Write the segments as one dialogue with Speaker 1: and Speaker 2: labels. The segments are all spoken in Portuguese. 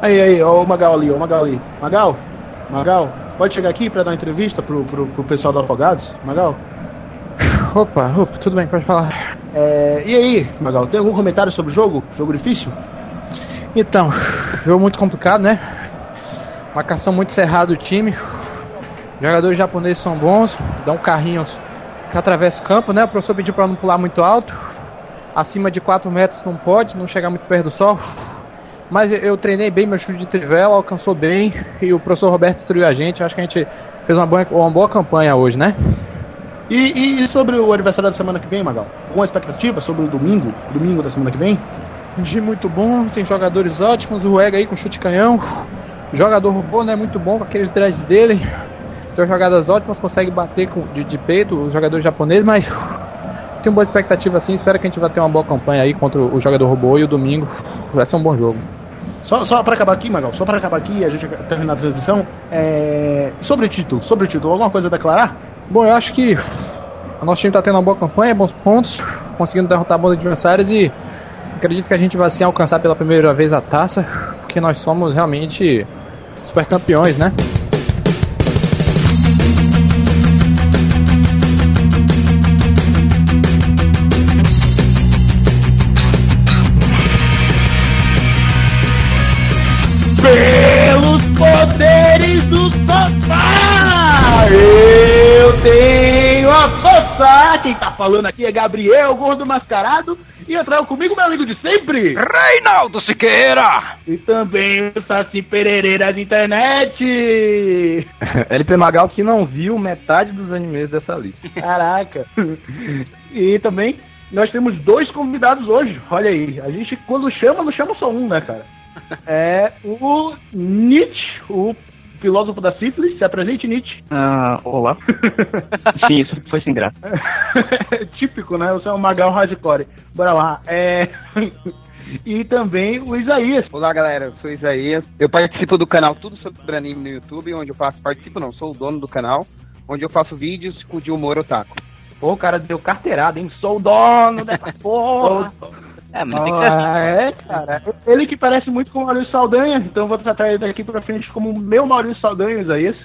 Speaker 1: Aí, aí, ó o Magal ali, ó o Magal ali. Magal? Magal, pode chegar aqui pra dar uma entrevista pro, pro, pro pessoal do Afogados? Magal?
Speaker 2: Opa, opa, tudo bem, pode falar.
Speaker 1: É, e aí, Magal, tem algum comentário sobre o jogo? Jogo difícil?
Speaker 2: Então, jogo muito complicado, né? Marcação muito cerrada do time. Jogadores japoneses são bons, dão carrinhos que atravessa o campo, né? O professor pediu para não pular muito alto. Acima de 4 metros não pode, não chegar muito perto do sol. Mas eu treinei bem meu chute de trivela, alcançou bem e o professor Roberto instruiu a gente. Acho que a gente fez uma boa, uma boa campanha hoje, né?
Speaker 1: E, e, sobre o aniversário da semana que vem, Magal? Alguma expectativa sobre o domingo? Domingo da semana que vem?
Speaker 2: Um dia muito bom, tem jogadores ótimos, o Ega aí com chute canhão. Jogador robô, né? Muito bom com aqueles dreads dele. Tem jogadas ótimas, consegue bater com, de, de peito os jogadores japoneses, mas tenho boa expectativa assim. Espero que a gente vai ter uma boa campanha aí contra o jogador robô e o domingo vai ser um bom jogo.
Speaker 1: Só, só para acabar aqui, Magal, só para acabar aqui, a gente terminar a transmissão. É... Sobre o título, sobre o título, alguma coisa a declarar?
Speaker 2: Bom, eu acho que o nosso time está tendo uma boa campanha, bons pontos, conseguindo derrotar bons adversários e acredito que a gente vai sim alcançar pela primeira vez a taça, porque nós somos realmente super campeões, né?
Speaker 3: Pelos poderes do sofá! Eu tenho a força! Quem tá falando aqui é Gabriel, gordo mascarado. E entrou comigo, meu amigo de sempre,
Speaker 4: Reinaldo Siqueira!
Speaker 3: E também o Saci Pereira da internet!
Speaker 5: LP Magal que não viu metade dos animes dessa lista.
Speaker 3: Caraca! E também nós temos dois convidados hoje. Olha aí, a gente quando chama, não chama só um, né, cara? É o Nietzsche, o filósofo da sífilis. Se apresente, Nietzsche.
Speaker 5: Ah, olá. Sim, isso foi sem graça.
Speaker 3: Típico, né? Você é um magal hardcore. Bora lá. É... e também o Isaías.
Speaker 6: Olá, galera. Eu sou o Isaías. Eu participo do canal Tudo Sobre Anime no YouTube, onde eu faço... Participo não, sou o dono do canal, onde eu faço vídeos de humor otaku.
Speaker 3: Pô, o cara deu carteirada, hein? Sou o dono dessa porra.
Speaker 4: É, mas tem que ser assim.
Speaker 3: Ah, é, cara. Ele que parece muito com o Maurício Saldanha, então eu vou tratar ele daqui pra frente como o meu Maurício Saldanha, Isaías.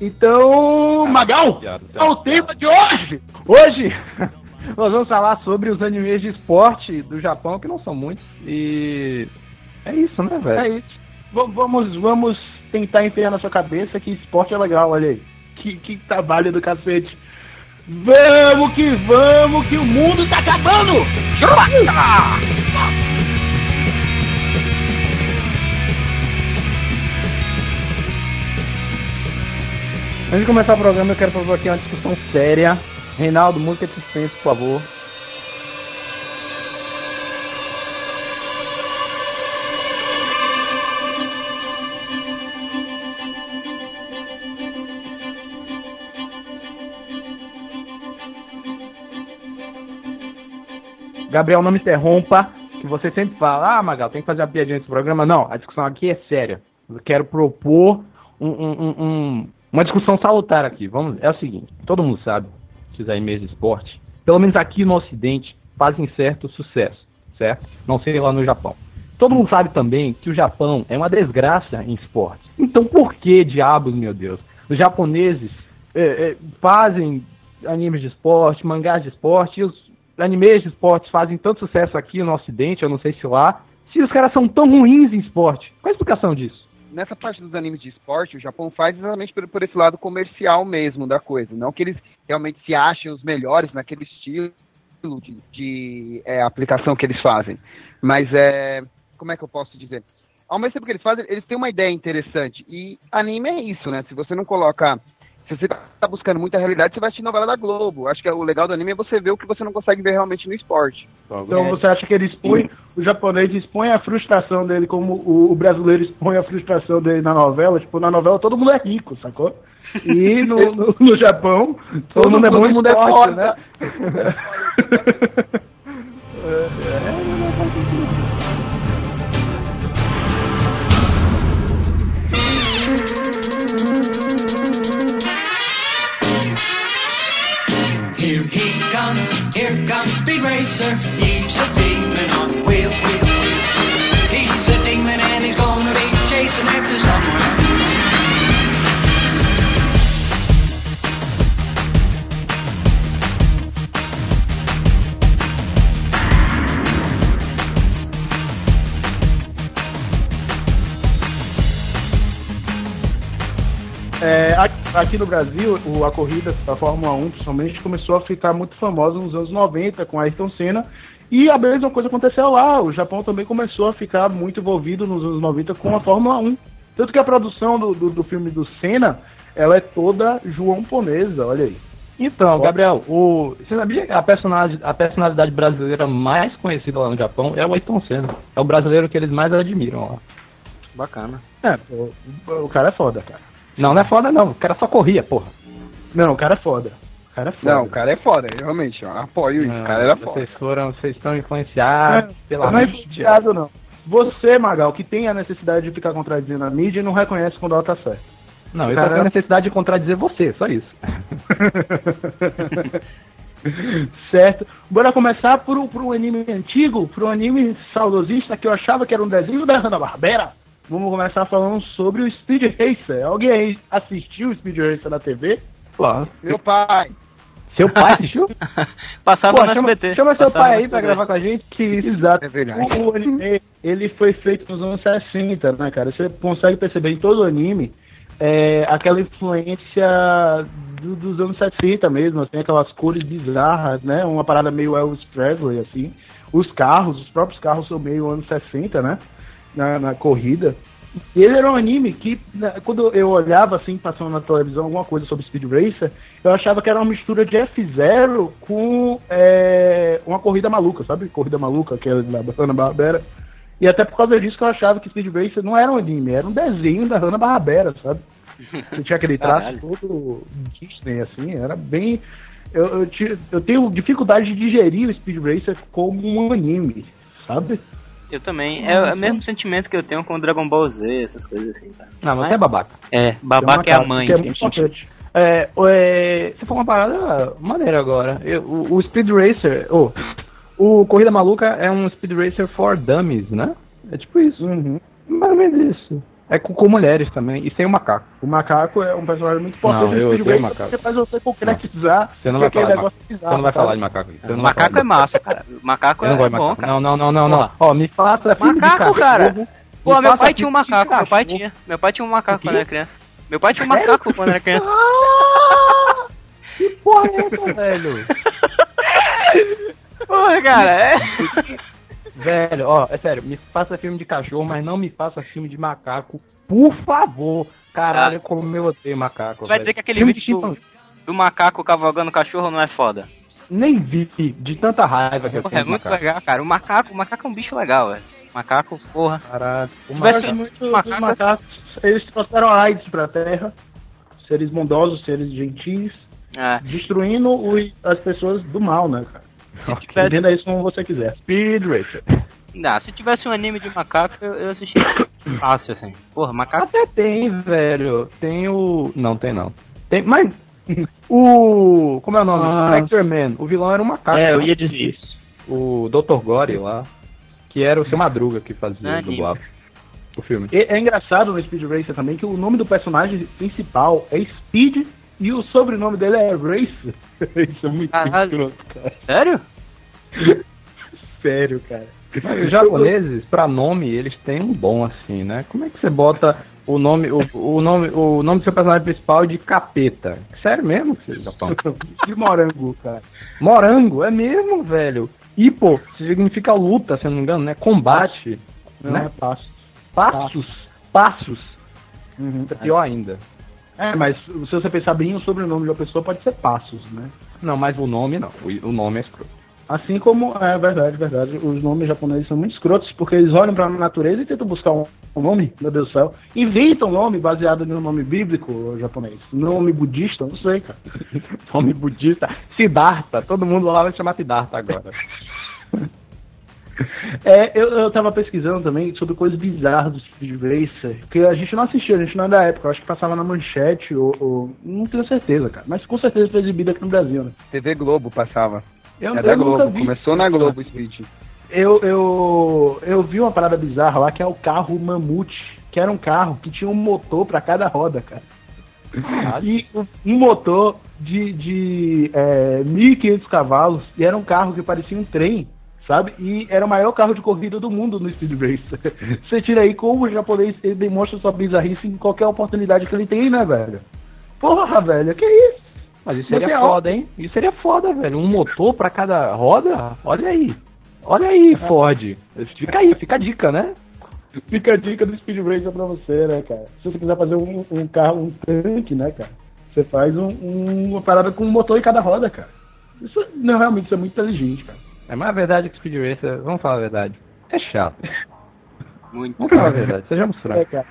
Speaker 3: Então, Magal, é o tema de hoje! Hoje, nós vamos falar sobre os animes de esporte do Japão, que não são muitos, e é isso, né, velho? É isso. V vamos, vamos tentar enfiar na sua cabeça que esporte é legal, olha aí. Que, que trabalho do cacete. Vamos que vamos, que o mundo tá acabando! Antes de começar o programa, eu quero fazer aqui uma discussão séria. Reinaldo, música de suspense, por favor. Gabriel, não me interrompa, que você sempre fala, ah, Magal, tem que fazer a piadinha nesse programa. Não, a discussão aqui é séria. Eu quero propor um, um, um, uma discussão salutar aqui. Vamos, é o seguinte, todo mundo sabe que os animes de esporte, pelo menos aqui no Ocidente, fazem certo sucesso, certo? Não sei lá no Japão. Todo mundo sabe também que o Japão é uma desgraça em esporte. Então por que diabos, meu Deus? Os japoneses é, é, fazem animes de esporte, mangás de esporte, e os animes de esportes fazem tanto sucesso aqui no Ocidente, eu não sei se lá, se os caras são tão ruins em esporte? Qual a explicação disso?
Speaker 6: Nessa parte dos animes de esporte, o Japão faz exatamente por, por esse lado comercial mesmo da coisa. Não que eles realmente se achem os melhores naquele estilo de, de é, aplicação que eles fazem. Mas é. Como é que eu posso dizer? Ao mesmo tempo que eles fazem, eles têm uma ideia interessante. E anime é isso, né? Se você não coloca se você tá buscando muita realidade, você vai assistir novela da Globo. Acho que o legal do anime é você ver o que você não consegue ver realmente no esporte.
Speaker 3: Então é. você acha que ele expõe, o japonês expõe a frustração dele como o, o, brasileiro expõe a frustração dele na novela? Tipo, na novela todo mundo é rico, sacou? E no, no, no Japão, todo, todo mundo é muito mundo é forte, né? é, é,
Speaker 7: Racer. He's a demon on
Speaker 3: É, aqui, no Brasil, a corrida da Fórmula 1, principalmente, começou a ficar muito famosa nos anos 90 com Ayrton Senna. E a mesma coisa aconteceu lá. O Japão também começou a ficar muito envolvido nos anos 90 com a Fórmula 1. Tanto que a produção do, do, do filme do Senna, ela é toda joão-ponesa, olha aí.
Speaker 2: Então, Gabriel, o, você sabia que a personalidade, a personalidade brasileira mais conhecida lá no Japão é o Ayrton Senna. É o brasileiro que eles mais admiram lá.
Speaker 4: Bacana.
Speaker 3: É, o, o cara é foda, cara.
Speaker 2: Não, não é foda não, o cara só corria, porra.
Speaker 3: Não, o cara é foda. O cara é foda.
Speaker 8: Não, o cara é foda, realmente. ó, apoio isso. O cara era foda.
Speaker 2: Vocês foram, vocês estão influenciados pela
Speaker 3: não é
Speaker 2: mídia.
Speaker 3: influenciado, não. Você, Magal, que tem a necessidade de ficar contradizendo a mídia, não reconhece quando ela tá certa.
Speaker 2: Não, eu
Speaker 3: Cara-
Speaker 2: só tenho necessidade de contradizer você, só isso.
Speaker 3: certo. Bora começar por, um- por um anime antigo, por um anime saudosista que eu achava que era um desenho da Hanna-Barbera. Vamos começar falando sobre o Speed Racer. Alguém aí assistiu o Speed Racer na TV?
Speaker 2: Claro.
Speaker 8: Meu pai.
Speaker 2: Seu pai assistiu?
Speaker 4: Passava
Speaker 3: Pô,
Speaker 4: no
Speaker 3: chama,
Speaker 4: SBT.
Speaker 3: chama seu
Speaker 4: Passava
Speaker 3: pai aí pra
Speaker 4: SBT.
Speaker 3: gravar com a gente. Que, exato.
Speaker 8: É verdade.
Speaker 3: O, o anime, ele foi feito nos anos 60, né, cara? Você consegue perceber em todo o anime é, aquela influência do- dos anos 60 mesmo, assim, aquelas cores bizarras, né? Uma parada meio Elvis Presley, assim. Os carros, os próprios carros são meio anos 60, né? Na, na corrida. Ele era um anime que, quando eu olhava assim, passando na televisão alguma coisa sobre Speed Racer, eu achava que era uma mistura de F-Zero com é, uma corrida maluca, sabe? Corrida maluca, que era da Hanna-Barbera. E até por causa disso que eu achava que Speed Racer não era um anime, era um desenho da Hanna-Barbera, sabe? Que tinha aquele traço todo Disney, assim, era bem... Eu, eu, eu tenho dificuldade de digerir o Speed Racer como um anime, sabe?
Speaker 4: Eu também. É, é o mesmo sentimento que eu tenho com o Dragon Ball Z, essas coisas assim, cara.
Speaker 2: Não, você é babaca.
Speaker 4: É, babaca é a mãe.
Speaker 3: Que é muito importante.
Speaker 2: É, é, você falou uma parada maneira agora. Eu- o, o Speed Racer, oh, o Corrida Maluca é um Speed Racer for Dummies, né? É tipo isso.
Speaker 3: Uhum.
Speaker 2: Mais ou menos isso. É com, com mulheres também, e sem o macaco.
Speaker 3: O macaco é um personagem muito importante
Speaker 2: Não, eu odeio
Speaker 3: Racer,
Speaker 2: macaco.
Speaker 3: faz você concretizar
Speaker 2: Você não vai falar de
Speaker 3: bizarro,
Speaker 2: Você não vai falar de macaco. Você não
Speaker 4: Macaco é massa, cara. Macaco
Speaker 2: Eu
Speaker 4: é
Speaker 2: não de
Speaker 4: bom,
Speaker 2: macaco.
Speaker 4: cara.
Speaker 2: Não, não, não, não, não. Ó, me faça de
Speaker 4: Macaco, cara.
Speaker 2: me
Speaker 4: Pô, meu
Speaker 2: faça
Speaker 4: pai tinha um macaco, meu pai tinha. Meu pai tinha um macaco quando era criança. Meu pai tinha um macaco quando era criança.
Speaker 2: Ah! Que porra é essa, velho?
Speaker 4: Porra, cara, é.
Speaker 2: Velho, ó, é sério, me faça filme de cachorro, mas não me faça filme de macaco, por favor. Caralho,
Speaker 4: Ah.
Speaker 2: como eu odeio macaco.
Speaker 4: Vai
Speaker 2: velho.
Speaker 4: dizer que aquele
Speaker 2: Filme de
Speaker 4: vídeo do, do macaco cavalgando cachorro não é foda.
Speaker 2: Nem vi, de tanta raiva que eu
Speaker 4: Porra,
Speaker 2: tenho
Speaker 4: é muito
Speaker 2: macaco.
Speaker 4: legal, cara. O macaco, o macaco é um bicho legal, velho. Macaco, porra.
Speaker 2: Caralho. O macaco-
Speaker 3: muito dos
Speaker 4: macaco-
Speaker 3: macacos, eles trouxeram a AIDS pra Terra, seres bondosos, seres gentis,
Speaker 4: É.
Speaker 3: destruindo os- as pessoas do mal, né, cara?
Speaker 4: Se tivesse,
Speaker 3: Entenda isso como você quiser.
Speaker 2: Speed Racer.
Speaker 4: não, se tivesse um anime de macaco, eu, eu assistiria fácil, assim. Porra, macaco.
Speaker 2: Até tem, velho. Tem o. Não, tem não. Tem, mas. O. Como é o nome?
Speaker 3: Ah.
Speaker 2: Spectre Man. O vilão era um macaco.
Speaker 9: É, eu
Speaker 2: né?
Speaker 9: ia dizer isso.
Speaker 2: O Dr. Gore lá. Que era o seu Madruga que fazia
Speaker 4: Ah,
Speaker 2: o dublado. O filme.
Speaker 3: E é engraçado no Speed Racer também que o nome do personagem principal é Speed e o sobrenome dele é Racer. Isso é muito escroto, cara.
Speaker 4: Sério?
Speaker 3: Sério, cara.
Speaker 2: Os japoneses, pra nome, eles têm um dom assim, né? Como é que você bota o nome, o, o nome, o nome do seu personagem principal de capeta? Sério mesmo, filho Japão?
Speaker 3: De morango, cara.
Speaker 2: Morango, é mesmo, velho. Hippo significa luta, se eu não me engano, né? Combate.
Speaker 3: Não
Speaker 2: né?
Speaker 3: é fácil.
Speaker 2: Passos. Passos.
Speaker 3: Uhum.
Speaker 2: É pior ainda.
Speaker 3: É, mas se você pensar bem, o sobrenome de uma pessoa pode ser Passos, né?
Speaker 2: Não, mas o nome não. O, nome é escroto.
Speaker 3: Assim como, é verdade, verdade, os nomes japoneses são muito escrotos, porque eles olham pra natureza e tentam buscar um, nome, meu Deus do céu. Inventam um nome baseado no nome bíblico japonês. Nome budista, não sei, cara.
Speaker 2: Nome budista. Siddhartha. Todo mundo lá vai chamar Siddhartha agora.
Speaker 3: É, eu, eu tava pesquisando também sobre coisas bizarras do Speed Racer, que a gente não assistia, a gente não é da época, eu acho que passava na manchete, ou, ou- não tenho certeza, cara, mas com certeza foi exibido aqui no Brasil, né?
Speaker 8: TV Globo passava.
Speaker 3: Eu,
Speaker 8: é da Globo. Começou na Globo, Speed.
Speaker 3: Eu, eu, eu vi uma parada bizarra lá, que é o carro Mamute, que era um carro que tinha um motor pra cada roda, cara. E um um motor de, de é, 1.500 cavalos, e era um carro que parecia um trem, sabe? E era o maior carro de corrida do mundo no Speed Racer. Você tira aí como o japonês ele demonstra sua bizarrice em qualquer oportunidade que ele tem, né, velho? Porra, velho, que isso?
Speaker 2: Mas isso seria
Speaker 3: Você é
Speaker 2: foda, hein? Isso seria foda, velho. Um motor pra cada roda? Olha aí. Olha aí, Ford. Fica aí, fica a dica, né?
Speaker 3: Fica a dica do Speed Racer pra você, né, cara? Se você quiser fazer um, um carro, um tanque, né, cara? Você faz um, um- uma parada com um motor em cada roda, cara. Isso não, realmente isso é muito inteligente, cara.
Speaker 2: É, mas a verdade é que Speed Racer, vamos falar a verdade, é chato.
Speaker 4: Muito.
Speaker 2: Vamos falar a verdade, sejamos
Speaker 3: É,
Speaker 2: francos.
Speaker 3: cara.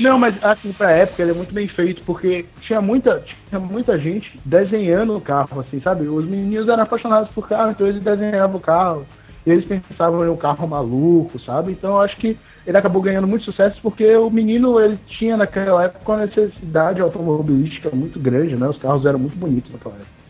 Speaker 3: Não, mas assim, pra época ele é muito bem feito, porque tinha muita, tinha muita gente desenhando o carro, assim, sabe? Os meninos eram apaixonados por carro, então eles desenhavam o carro. E eles pensavam em um carro maluco, sabe? Então eu acho que ele acabou ganhando muito sucesso porque o menino, ele tinha naquela época uma necessidade automobilística muito grande, né? Os carros eram muito bonitos naquela época.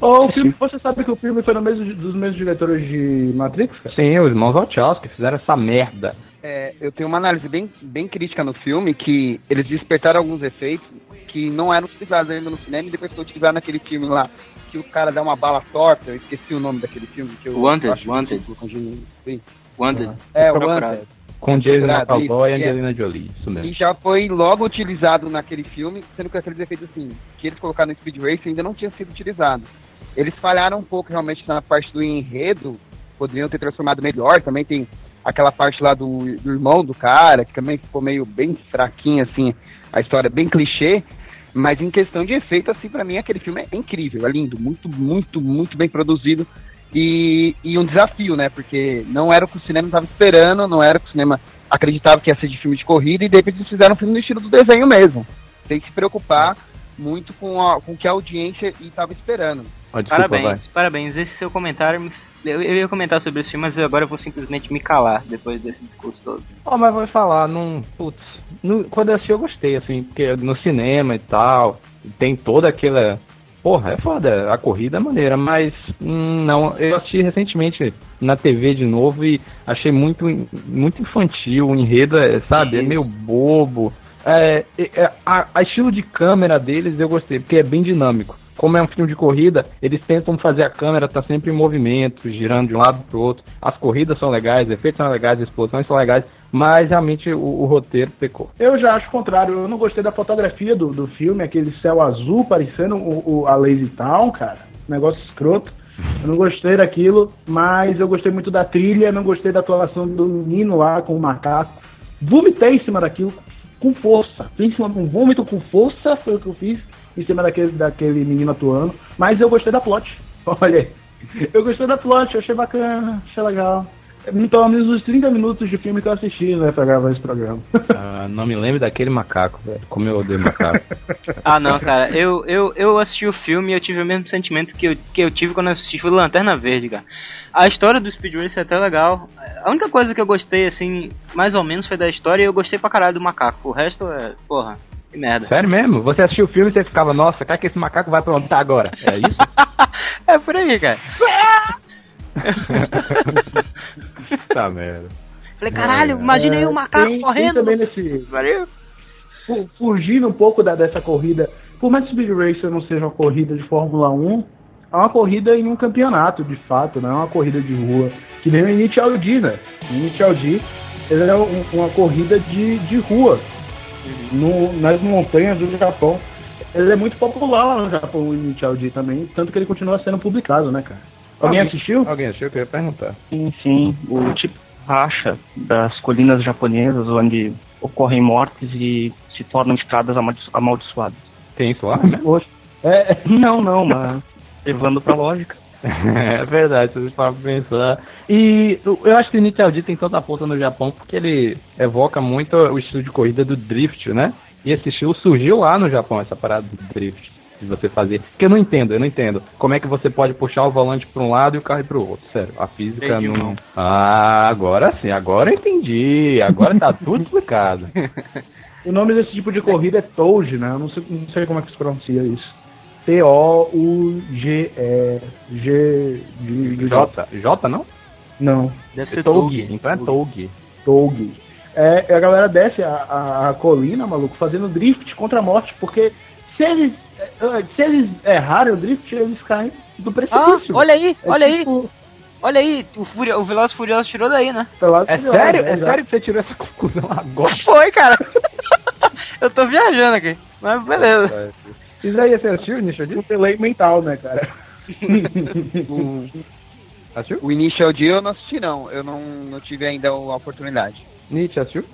Speaker 3: Ô, o filme, você sabe que o filme foi no mesmo, dos mesmos diretores de Matrix, cara?
Speaker 2: Sim, os irmãos Wachowski fizeram essa merda.
Speaker 6: É, eu tenho uma análise bem, bem crítica no filme, que eles despertaram alguns efeitos que não eram utilizados ainda no cinema e depois foi utilizado naquele filme lá, que o cara dá uma bala torta, eu esqueci o nome daquele filme. Que eu
Speaker 4: Wanted,
Speaker 6: acho
Speaker 4: Wanted.
Speaker 6: Angelina- sim.
Speaker 4: Wanted.
Speaker 6: É. Wanted.
Speaker 2: Com Jason McAvoy e
Speaker 6: é.
Speaker 2: Angelina Jolie, isso
Speaker 6: E
Speaker 2: mesmo.
Speaker 6: já foi logo utilizado naquele filme, sendo que aqueles efeitos assim, que eles colocaram no Speed Racer ainda não tinha sido utilizado. Eles falharam um pouco realmente na parte do enredo, poderiam ter transformado melhor, também tem aquela parte lá do, do irmão do cara, que também ficou meio bem fraquinha, assim, a história bem clichê, mas em questão de efeito, assim, pra mim aquele filme é incrível, é lindo, muito, muito, muito bem produzido e, e um desafio, né, porque não era o que o cinema estava esperando, não era o que o cinema acreditava que ia ser de filme de corrida e de repente eles fizeram um filme no estilo do desenho mesmo, sem se preocupar muito com, a, com o que a audiência estava esperando.
Speaker 2: Ó, desculpa,
Speaker 4: Parabéns, parabéns. Esse seu comentário. me- Eu, eu ia comentar sobre esse filme, mas agora eu vou simplesmente me calar depois desse discurso todo.
Speaker 2: Ó, mas vou falar, não. Putz, no- quando eu assisti eu gostei, assim, porque no cinema e tal, tem toda aquela. Porra, é foda, a corrida é maneira, mas hum, não, eu assisti recentemente na TV de novo e achei muito, muito infantil, o enredo, é, sabe, é
Speaker 4: Isso.
Speaker 2: meio bobo. É, é, é, a, a estilo de câmera deles eu gostei, porque é bem dinâmico. Como é um filme de corrida, eles tentam fazer a câmera estar sempre em movimento, girando de um lado pro outro. As corridas são legais, os efeitos são legais, as explosões são legais, mas realmente o, o roteiro pecou.
Speaker 3: Eu já acho o contrário, eu não gostei da fotografia do, do filme, aquele céu azul parecendo o, o- a Lazy Town, cara. Negócio escroto. Eu não gostei daquilo, mas eu gostei muito da trilha, não gostei da atuação do menino lá com o macaco. Vomitei em cima daquilo com força. Fiz em cima de um vômito com força, foi o que eu fiz em cima daquele, daquele menino atuando. Mas eu gostei da plot. Olha aí. Eu gostei da plot, achei bacana, achei legal. Pelo menos os 30 minutos de filme que eu assisti, né, pra gravar esse programa.
Speaker 2: Ah, não me lembro daquele macaco, velho. Como eu odeio macaco.
Speaker 4: Ah, não, cara. Eu, eu, eu assisti o filme e eu tive o mesmo sentimento que eu, que eu tive quando eu assisti o Lanterna Verde, cara. A história do Speed Racer é até legal. A única coisa que eu gostei, assim, mais ou menos, foi da história e eu gostei pra caralho do macaco. O resto é, porra, que merda.
Speaker 2: Sério mesmo? Você assistiu o filme e você ficava, nossa, cara que esse macaco vai aprontar agora. É isso?
Speaker 4: É por aí, cara.
Speaker 2: tá merda.
Speaker 4: Falei, caralho, imagina aí o macaco
Speaker 3: tem,
Speaker 4: correndo.
Speaker 3: Tem também nesse, fugindo um pouco da, dessa corrida. Por mais que Speed Racer não seja uma corrida de Fórmula 1, é uma corrida em um campeonato, de fato, não é uma corrida de rua. Que nem o Initial D, né? O Initial D ele é um- uma corrida de, de rua no, nas montanhas do Japão. Ele é muito popular lá no Japão, o Initial D também, tanto que ele continua sendo publicado, né, cara? Alguém assistiu?
Speaker 2: Alguém achou que eu ia perguntar.
Speaker 5: Sim, sim. O tipo racha das colinas japonesas onde ocorrem mortes e se tornam estradas amaldiço- amaldiçoadas.
Speaker 2: Tem isso lá, né?
Speaker 3: É,
Speaker 5: Não, não, mas levando pra lógica.
Speaker 2: É verdade, se você for pensar. E eu acho que o Initial D tem tanta força no Japão porque ele evoca muito o estilo de corrida do drift, né? E esse estilo surgiu lá no Japão, essa parada do drift. De você fazer. Que eu não entendo, eu não entendo. Como é que você pode puxar o volante pra um lado e o carro ir pro outro? Sério, a física
Speaker 4: Entendi,
Speaker 2: não. Ah, agora sim, agora eu entendi. Agora tá tudo explicado.
Speaker 3: O nome desse tipo de corrida é Touge, né? Eu não sei, não sei como é que se pronuncia isso. T-O-U-G-E. G. de-
Speaker 2: J, J não?
Speaker 3: Não,
Speaker 4: Deve
Speaker 2: É
Speaker 4: ser
Speaker 2: Toug, então é Toug.
Speaker 3: Touge. É, a galera desce a, a- a colina, maluco, fazendo drift contra a morte, porque se eles, se eles errarem o drift, eles caem do
Speaker 4: Ah,
Speaker 3: precipício.
Speaker 4: olha aí,
Speaker 3: É
Speaker 4: olha aí,
Speaker 3: tipo,
Speaker 4: olha aí. O, Furio, o Veloz Furioso tirou daí, né?
Speaker 3: pelado
Speaker 2: É sério?
Speaker 3: né?
Speaker 2: É sério que você tirou essa conclusão agora?
Speaker 4: Foi, cara. Eu tô viajando aqui. Mas beleza.
Speaker 2: Isso aí, você assistiu, Initial D?
Speaker 3: Um delay mental, né, cara?
Speaker 8: O, o Initial D eu não assisti, não. Eu não, não tive ainda a oportunidade.
Speaker 2: Nietzsche assistiu?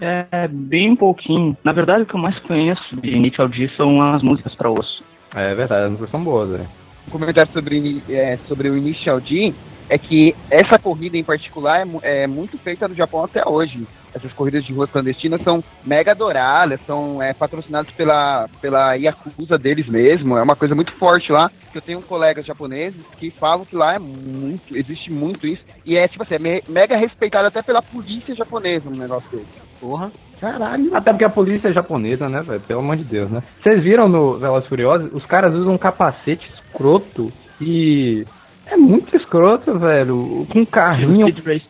Speaker 5: É bem pouquinho. Na verdade, o que eu mais conheço de Initial D são as músicas pra osso.
Speaker 2: É verdade, as músicas são boas, né?
Speaker 8: Um comentário sobre, é, sobre o Initial D é que essa corrida em particular é, é muito feita no Japão até hoje. Essas corridas de rua clandestinas são mega adoradas, são é, patrocinadas pela, pela Yakuza deles mesmo. É uma coisa muito forte lá. Eu tenho colegas japoneses que falam que lá é muito, existe muito isso. E é tipo assim, é me- mega respeitado até pela polícia japonesa no negócio dele.
Speaker 4: Porra.
Speaker 2: Caralho. Até porque a polícia é japonesa, né, velho? Pelo amor de Deus, né? Vocês viram no Velozes Furiosos? Os caras usam um capacete escroto e... É muito escroto, velho. Com um carrinho.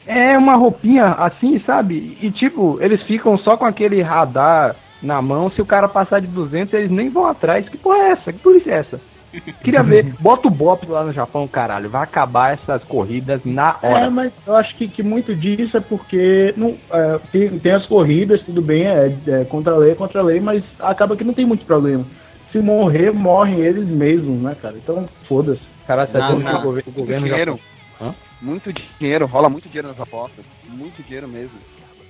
Speaker 2: É uma roupinha assim, sabe? E tipo, eles ficam só com aquele radar na mão. Se o cara passar de 200, eles nem vão atrás. Que porra é essa? Que polícia é essa? Queria ver. Bota o Bop lá no Japão, caralho. Vai acabar essas corridas na
Speaker 3: É,
Speaker 2: hora.
Speaker 3: mas eu acho que, que muito disso é porque não, é, tem, tem as corridas, tudo bem, é, é contra a lei, é contra a lei, mas acaba que não tem muito problema. Se morrer, morrem eles mesmos, né, cara? Então, foda-se.
Speaker 2: Caralho, você tá que
Speaker 4: não.
Speaker 2: o governo, o
Speaker 8: Muito
Speaker 2: governo
Speaker 8: dinheiro.
Speaker 2: já- Hã?
Speaker 8: Muito dinheiro, rola muito dinheiro nas apostas. Muito dinheiro mesmo.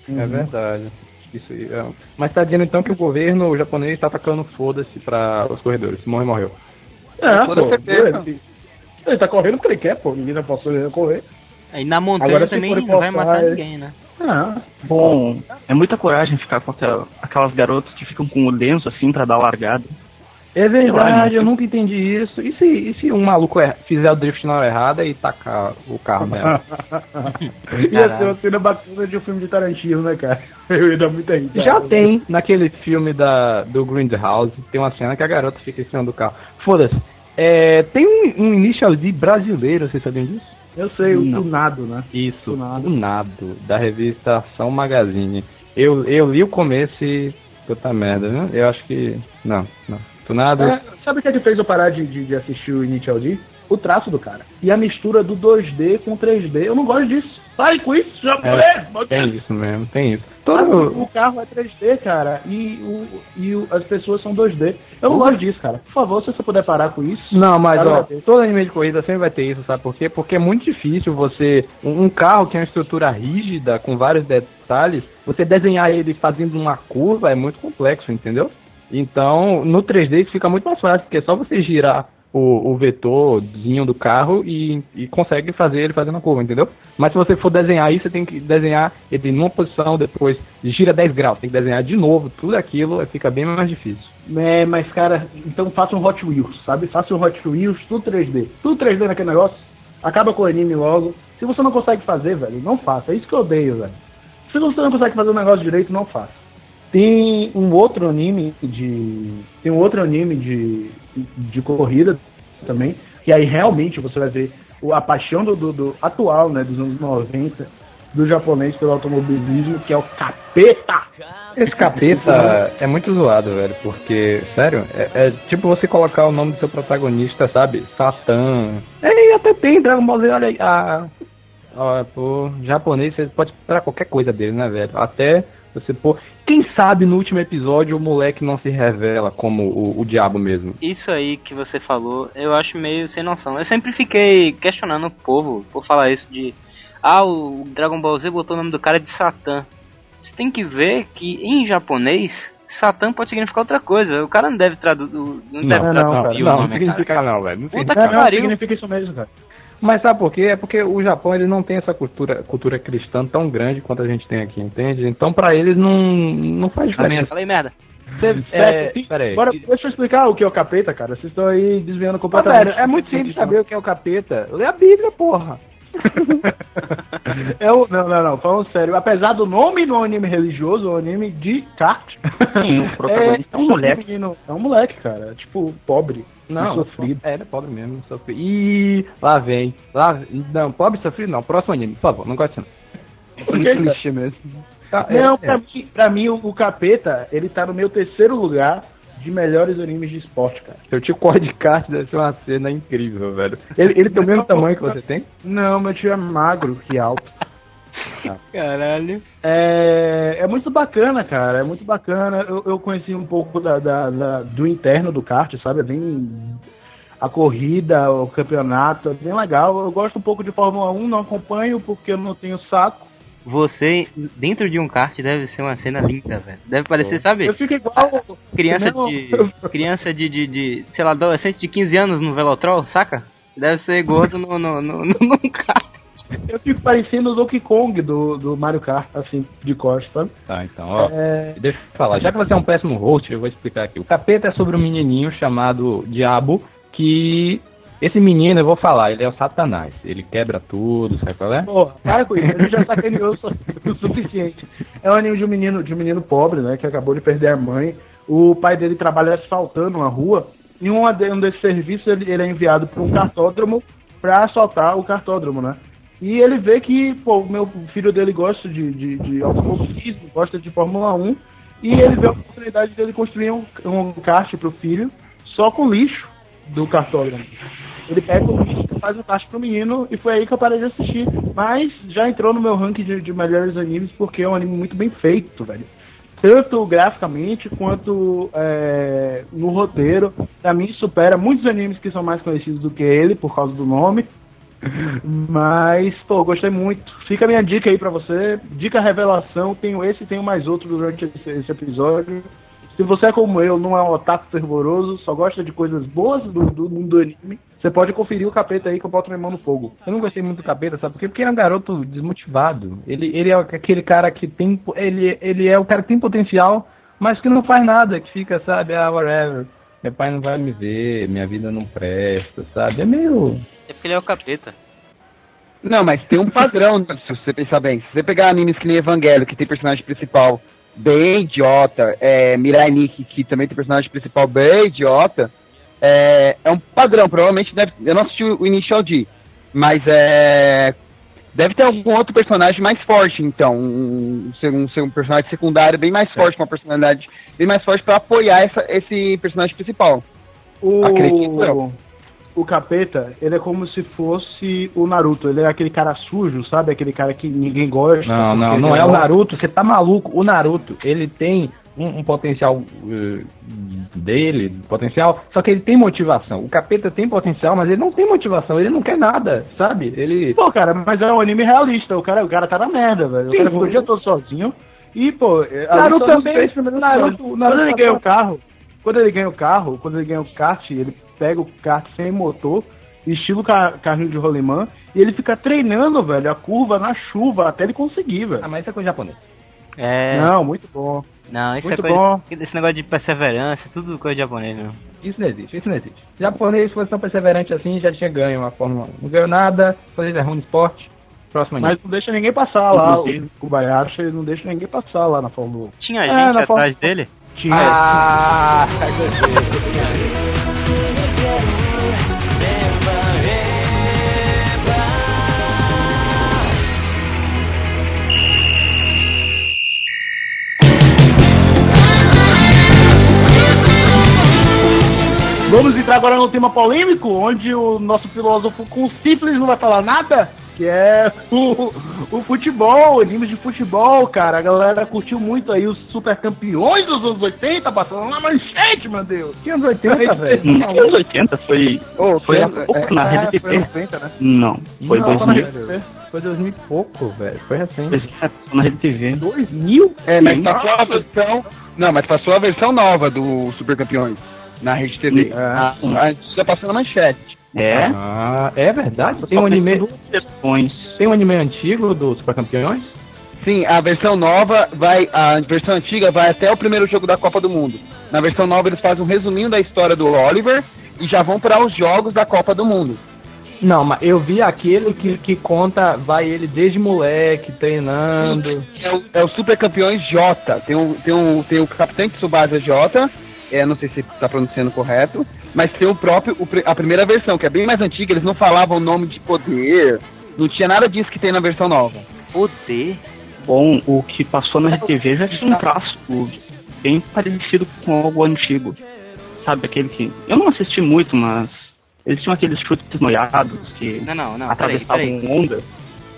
Speaker 2: É verdade. Isso aí. é. Mas tá dizendo então que o governo japonês tá atacando foda-se pra os corredores. Se morrer, morreu.
Speaker 3: É, pô,
Speaker 8: certeza.
Speaker 3: ele, ele tá correndo porque ele quer, pô. Ninguém tá passando correr.
Speaker 4: Aí na montanha
Speaker 3: Agora,
Speaker 4: também não vai matar
Speaker 3: é-
Speaker 4: ninguém, né?
Speaker 3: Ah,
Speaker 5: Bom, é muita coragem ficar com aquela- aquelas garotas que ficam com o lenço assim pra dar largada.
Speaker 2: É verdade,
Speaker 5: Eu
Speaker 2: nunca entendi isso. E se, e se um maluco er- fizer o drift na hora errada e tacar o carro nela?
Speaker 3: ia ser uma cena bacana de um filme de Tarantino, né, cara? Eu ia dar muita risada.
Speaker 2: Já tem naquele filme da, do Grindhouse, tem uma cena que a garota fica em cima do carro. Foda-se. É, tem um, um Initial D brasileiro, vocês sabiam disso?
Speaker 3: Eu sei, o tunado, né?
Speaker 2: Isso,
Speaker 3: Tunado.
Speaker 2: o Nado, da revista Ação Magazine. Eu, eu li o começo e. Puta merda, viu? Eu acho que. Não, não. Tunado.
Speaker 3: É, sabe o que, é que fez eu parar de, de, de assistir o Initial D? O traço do cara. E a mistura do 2D com 3D. Eu não gosto disso. Sai com isso, japonês!
Speaker 2: É, tem isso mesmo, tem isso. Todo.
Speaker 3: O carro é 3D, cara, e, o, e o- as pessoas são 2D. Eu não gosto disso, cara. Por favor, se você puder parar com isso.
Speaker 2: Não, mas ó, todo anime de corrida sempre vai ter isso, sabe por quê? Porque é muito difícil você. Um um carro que é uma estrutura rígida, com vários detalhes, você desenhar ele fazendo uma curva é muito complexo, entendeu? Então, no 3D isso fica muito mais fácil, porque é só você girar o, o vetorzinho do carro e, e consegue fazer ele fazendo a curva, entendeu? Mas se você for desenhar isso, você tem que desenhar ele numa posição, depois gira 10 graus, tem que desenhar de novo, tudo aquilo fica bem mais difícil.
Speaker 3: É, mas, cara, então faça um Hot Wheels, sabe? Faça um Hot Wheels, tudo 3D. Tudo 3D naquele negócio. Acaba com o anime logo. Se você não consegue fazer, velho, não faça. É isso que eu odeio, velho. Se você não consegue fazer o negócio direito, não faça. Tem um outro anime de. Tem um outro anime de, de corrida também. E aí realmente você vai ver o- a paixão do, do- do atual, né, dos anos 90, do japonês pelo automobilismo, que é o capeta!
Speaker 2: Esse capeta é muito zoado, velho, porque, sério, é, é tipo você colocar o nome do seu protagonista, sabe? Satã. É, e até tem Dragon Ball Z, olha aí. Ah, ó, pô, japonês, você pode esperar qualquer coisa dele, né, velho? Até você pôr. Quem sabe no último episódio o moleque não se revela como o, o diabo mesmo.
Speaker 4: Isso aí que você falou, eu acho meio sem noção. Eu sempre fiquei questionando o povo por falar isso de. Ah, o Dragon Ball Z botou o nome do cara de Satã. Você tem que ver que em japonês, Satã pode significar outra coisa. O cara não deve traduzir. Não deve
Speaker 2: não,
Speaker 4: traduzir
Speaker 2: não,
Speaker 4: o
Speaker 2: não,
Speaker 4: nome, cara.
Speaker 2: significa não, velho. Não
Speaker 4: Puta
Speaker 2: significa
Speaker 4: que
Speaker 3: não,
Speaker 4: pariu.
Speaker 3: significa isso mesmo, cara.
Speaker 2: Mas sabe por quê? É porque o Japão ele não tem essa cultura, cultura cristã tão grande quanto a gente tem aqui, entende? Então pra eles não, não faz diferença.
Speaker 4: Falei merda.
Speaker 3: Você,
Speaker 2: É, peraí.
Speaker 3: Agora, deixa eu explicar o que é o capeta, cara. Vocês estão aí desviando
Speaker 2: Ah,
Speaker 3: completamente.
Speaker 2: velho, é muito simples saber o que é o capeta. Lê a Bíblia, porra.
Speaker 3: É o, não, não, não, falando sério. Apesar do nome do anime religioso, o anime de kart.
Speaker 5: Sim, o protagonista é um moleque.
Speaker 3: menino- É um moleque, cara. Tipo, pobre.
Speaker 2: Não,
Speaker 3: e sofrido.
Speaker 2: É, ele é pobre mesmo, sofrido. Ih, lá vem. Lá, não, pobre sofrido não. Próximo anime, por favor, não gosto não.
Speaker 3: Por que?
Speaker 8: Clichê mesmo.
Speaker 2: Tá,
Speaker 3: Não,
Speaker 2: é,
Speaker 3: pra, Mim, pra mim, o, o capeta, ele tá no meu terceiro lugar de melhores animes de esporte, cara.
Speaker 2: Seu tio corre de kart deve ser uma cena incrível, velho. Ele, ele tem o mesmo tamanho que você tem?
Speaker 3: Não, meu tio é magro e alto.
Speaker 4: Caralho.
Speaker 3: É, é muito bacana, cara. É muito bacana. Eu, eu conheci um pouco da, da- da- do interno do kart, sabe? É bem. A corrida, o campeonato, é bem legal. Eu gosto um pouco de Fórmula 1, não acompanho porque eu não tenho saco.
Speaker 4: Você, dentro de um kart, deve ser uma cena linda, velho. Deve parecer, sabe?
Speaker 3: Eu fico igual.
Speaker 4: Criança
Speaker 3: Não.
Speaker 4: de. Criança de, de, de, sei lá, adolescente de 15 anos no Velotrol, saca? Deve ser gordo no, no, no, no, num kart.
Speaker 3: Eu fico parecendo o Donkey Kong do, do Mario Kart, assim, de costas, sabe?
Speaker 2: Tá, então, ó.
Speaker 3: É,
Speaker 2: Deixa eu falar, já que você é um péssimo host, eu vou explicar aqui. O capeta é sobre um menininho chamado Diabo, que esse menino, eu vou falar, ele é o Satanás. Ele quebra tudo, sabe qual é?
Speaker 3: Pô, para com isso, ele já sacaneou o su- o suficiente. É um anime de um menino, de um menino pobre, né, que acabou de perder a mãe. O pai dele trabalha asfaltando uma rua. E um, ade- um desses serviços ele, ele é enviado para um cartódromo para assaltar o cartódromo, né? E ele vê que, pô, o meu filho dele gosta de, de, de automobilismo, gosta de Fórmula 1. E ele vê a oportunidade dele construir um, um kart pro filho só com lixo do cartódromo. Ele pega o lixo e faz o kart pro menino e foi aí que eu parei de assistir. Mas já entrou no meu ranking de, de melhores animes porque é um anime muito bem feito, velho. Tanto graficamente quanto é, no roteiro. Pra mim supera muitos animes que são mais conhecidos do que ele por causa do nome. Mas, pô, gostei muito. Fica a minha dica aí pra você. Dica revelação. Tenho esse e tenho mais outro durante esse, esse episódio. Se você é como eu, não é um otaku fervoroso, só gosta de coisas boas do, do mundo do anime, você pode conferir o capeta aí que eu boto minha mão no fogo.
Speaker 2: Eu não gostei muito do capeta, sabe por quê? Porque ele é um garoto desmotivado. Ele, ele é aquele cara que tem. Ele, ele é o cara que tem potencial, mas que não faz nada, que fica, sabe, ah, whatever. Meu pai não vai me ver, minha vida não presta, sabe? É meio.
Speaker 4: É porque ele é o capeta.
Speaker 6: Não, mas tem um padrão, né, se você pensar bem. Se você pegar animes que nem Evangelho, que tem personagem principal bem idiota, é, Mirai Nikki, que também tem personagem principal bem idiota, é, é um padrão. Provavelmente deve. Eu não assisti o Initial D, mas é. Deve ter algum outro personagem mais forte, então. Um, um, um, um personagem secundário bem mais forte, uma personalidade bem mais forte pra apoiar essa, esse personagem principal. Acredito eu.
Speaker 3: O, capeta, ele é como se fosse o Naruto. Ele é aquele cara sujo, sabe? Aquele cara que ninguém gosta.
Speaker 2: Não, não, não
Speaker 3: ele
Speaker 2: é o Naruto, você tá maluco. O Naruto, ele tem um, um potencial eh, dele, potencial, só que ele tem motivação. O capeta tem potencial, mas ele não tem motivação, ele não quer nada, sabe? Ele.
Speaker 3: Pô, cara, mas é um anime realista. O cara, o cara tá na merda, velho. O cara ficou
Speaker 2: o-
Speaker 3: dia todo sozinho. E, pô, é, ali
Speaker 2: Naruto também, Naruto-
Speaker 3: episódios.
Speaker 2: Naruto
Speaker 3: quando ele
Speaker 2: tá-
Speaker 3: ganha o carro, quando ele ganha o carro, quando ele ganha o kart, ele pega o kart sem motor, estilo ca- carrinho de rolimã, e ele fica treinando, velho, a curva na chuva até ele conseguir, velho.
Speaker 2: Ah, mas isso é coisa japonesa.
Speaker 4: É.
Speaker 3: Não, muito bom.
Speaker 4: Não, isso
Speaker 3: Muito
Speaker 4: é coisa.
Speaker 3: bom.
Speaker 4: Esse negócio de perseverança, tudo coisa japonês.
Speaker 2: Isso não existe, isso não existe. Japonês, se fosse tão perseverante assim, já tinha ganho uma Fórmula 1. Não ganhou nada, fazer é ruim no esporte. Próximo.
Speaker 3: Mas não deixa ninguém passar lá, o Kobayashi não deixa ninguém passar lá na Fórmula 1.
Speaker 4: Tinha
Speaker 3: É,
Speaker 4: gente atrás
Speaker 3: Fórmula-
Speaker 4: dele?
Speaker 3: Tinha.
Speaker 2: Ah,
Speaker 3: Vamos entrar agora no tema polêmico, onde o nosso filósofo com simples não vai falar nada, que é o, o futebol, animes de futebol, cara. A galera curtiu muito aí os super campeões dos anos 80, passando na manchete, meu Deus.
Speaker 2: Que anos 80, velho?
Speaker 5: Não, anos 80 foi.
Speaker 6: Ô,
Speaker 5: Foi há
Speaker 6: foi-
Speaker 5: pouco na
Speaker 3: É,
Speaker 5: Rede
Speaker 3: foi
Speaker 5: TV.
Speaker 3: 90, né?
Speaker 5: Não, foi
Speaker 2: Não,
Speaker 5: 2000.
Speaker 2: velho. Foi 2000 e pouco, velho. Foi recente.
Speaker 5: É, Na Rede TV.
Speaker 3: 2000?
Speaker 6: É, mas passou a versão. Não, mas passou a versão nova do Super Campeões na Rede TV.
Speaker 5: Ah, sim.
Speaker 6: A gente já passou na manchete.
Speaker 5: É.
Speaker 2: Ah, é verdade? Tem um anime,
Speaker 5: Duas versões.
Speaker 2: tem um anime antigo do Super Campeões?
Speaker 6: Sim, a versão nova vai. A versão antiga vai até o primeiro jogo da Copa do Mundo. Na versão nova eles fazem um resuminho da história do Oliver e já vão para os jogos da Copa do Mundo.
Speaker 2: Não, mas eu vi aquele que, que conta, vai ele desde moleque, treinando.
Speaker 6: É o, é o Super Campeões J. Tem, um, tem, um, tem o Capitão Tsubasa J. É, não sei se está pronunciando correto, mas tem o próprio, o a primeira versão, que é bem mais antiga, eles não falavam o nome de poder, não tinha nada disso que tem na versão nova.
Speaker 4: Poder?
Speaker 5: Bom, o que passou na Rede TV já tinha um traço bem parecido com algo antigo. Sabe, aquele que. Eu não assisti muito, mas. Eles tinham aqueles chutes noiados que
Speaker 4: Não, não, não. Peraí,
Speaker 5: atravessavam
Speaker 4: peraí.
Speaker 5: ondas.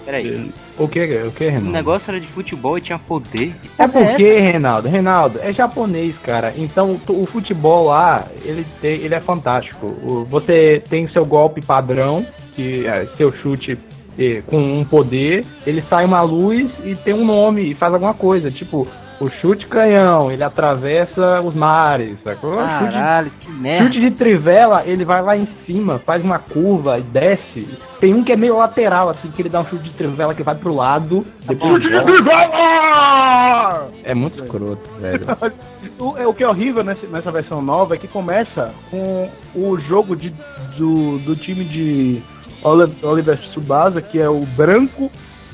Speaker 4: Peraí.
Speaker 2: O que, o que,
Speaker 4: O
Speaker 2: Reinaldo?
Speaker 4: negócio era de futebol e tinha poder. Que
Speaker 2: É porque, Reinaldo, Reinaldo, é japonês, cara. Então o futebol lá, ele, tem, ele é fantástico. O- você tem seu golpe padrão, que é seu chute eh, com um poder, ele sai uma luz e tem um nome e faz alguma coisa. Tipo, o chute canhão, ele atravessa os mares, sacou? Chute de
Speaker 4: Caralho, que merda.
Speaker 2: Chute de trivela, ele vai lá em cima, faz uma curva e desce. Tem um que é meio lateral, assim, que ele dá um chute de trivela que vai pro lado. Depois chute de trivela! É muito escroto, velho.
Speaker 3: O, é, o que é horrível nessa, nessa versão nova é que começa com o jogo de, do, do time de Oli- Oliver Tsubasa, que é o branco,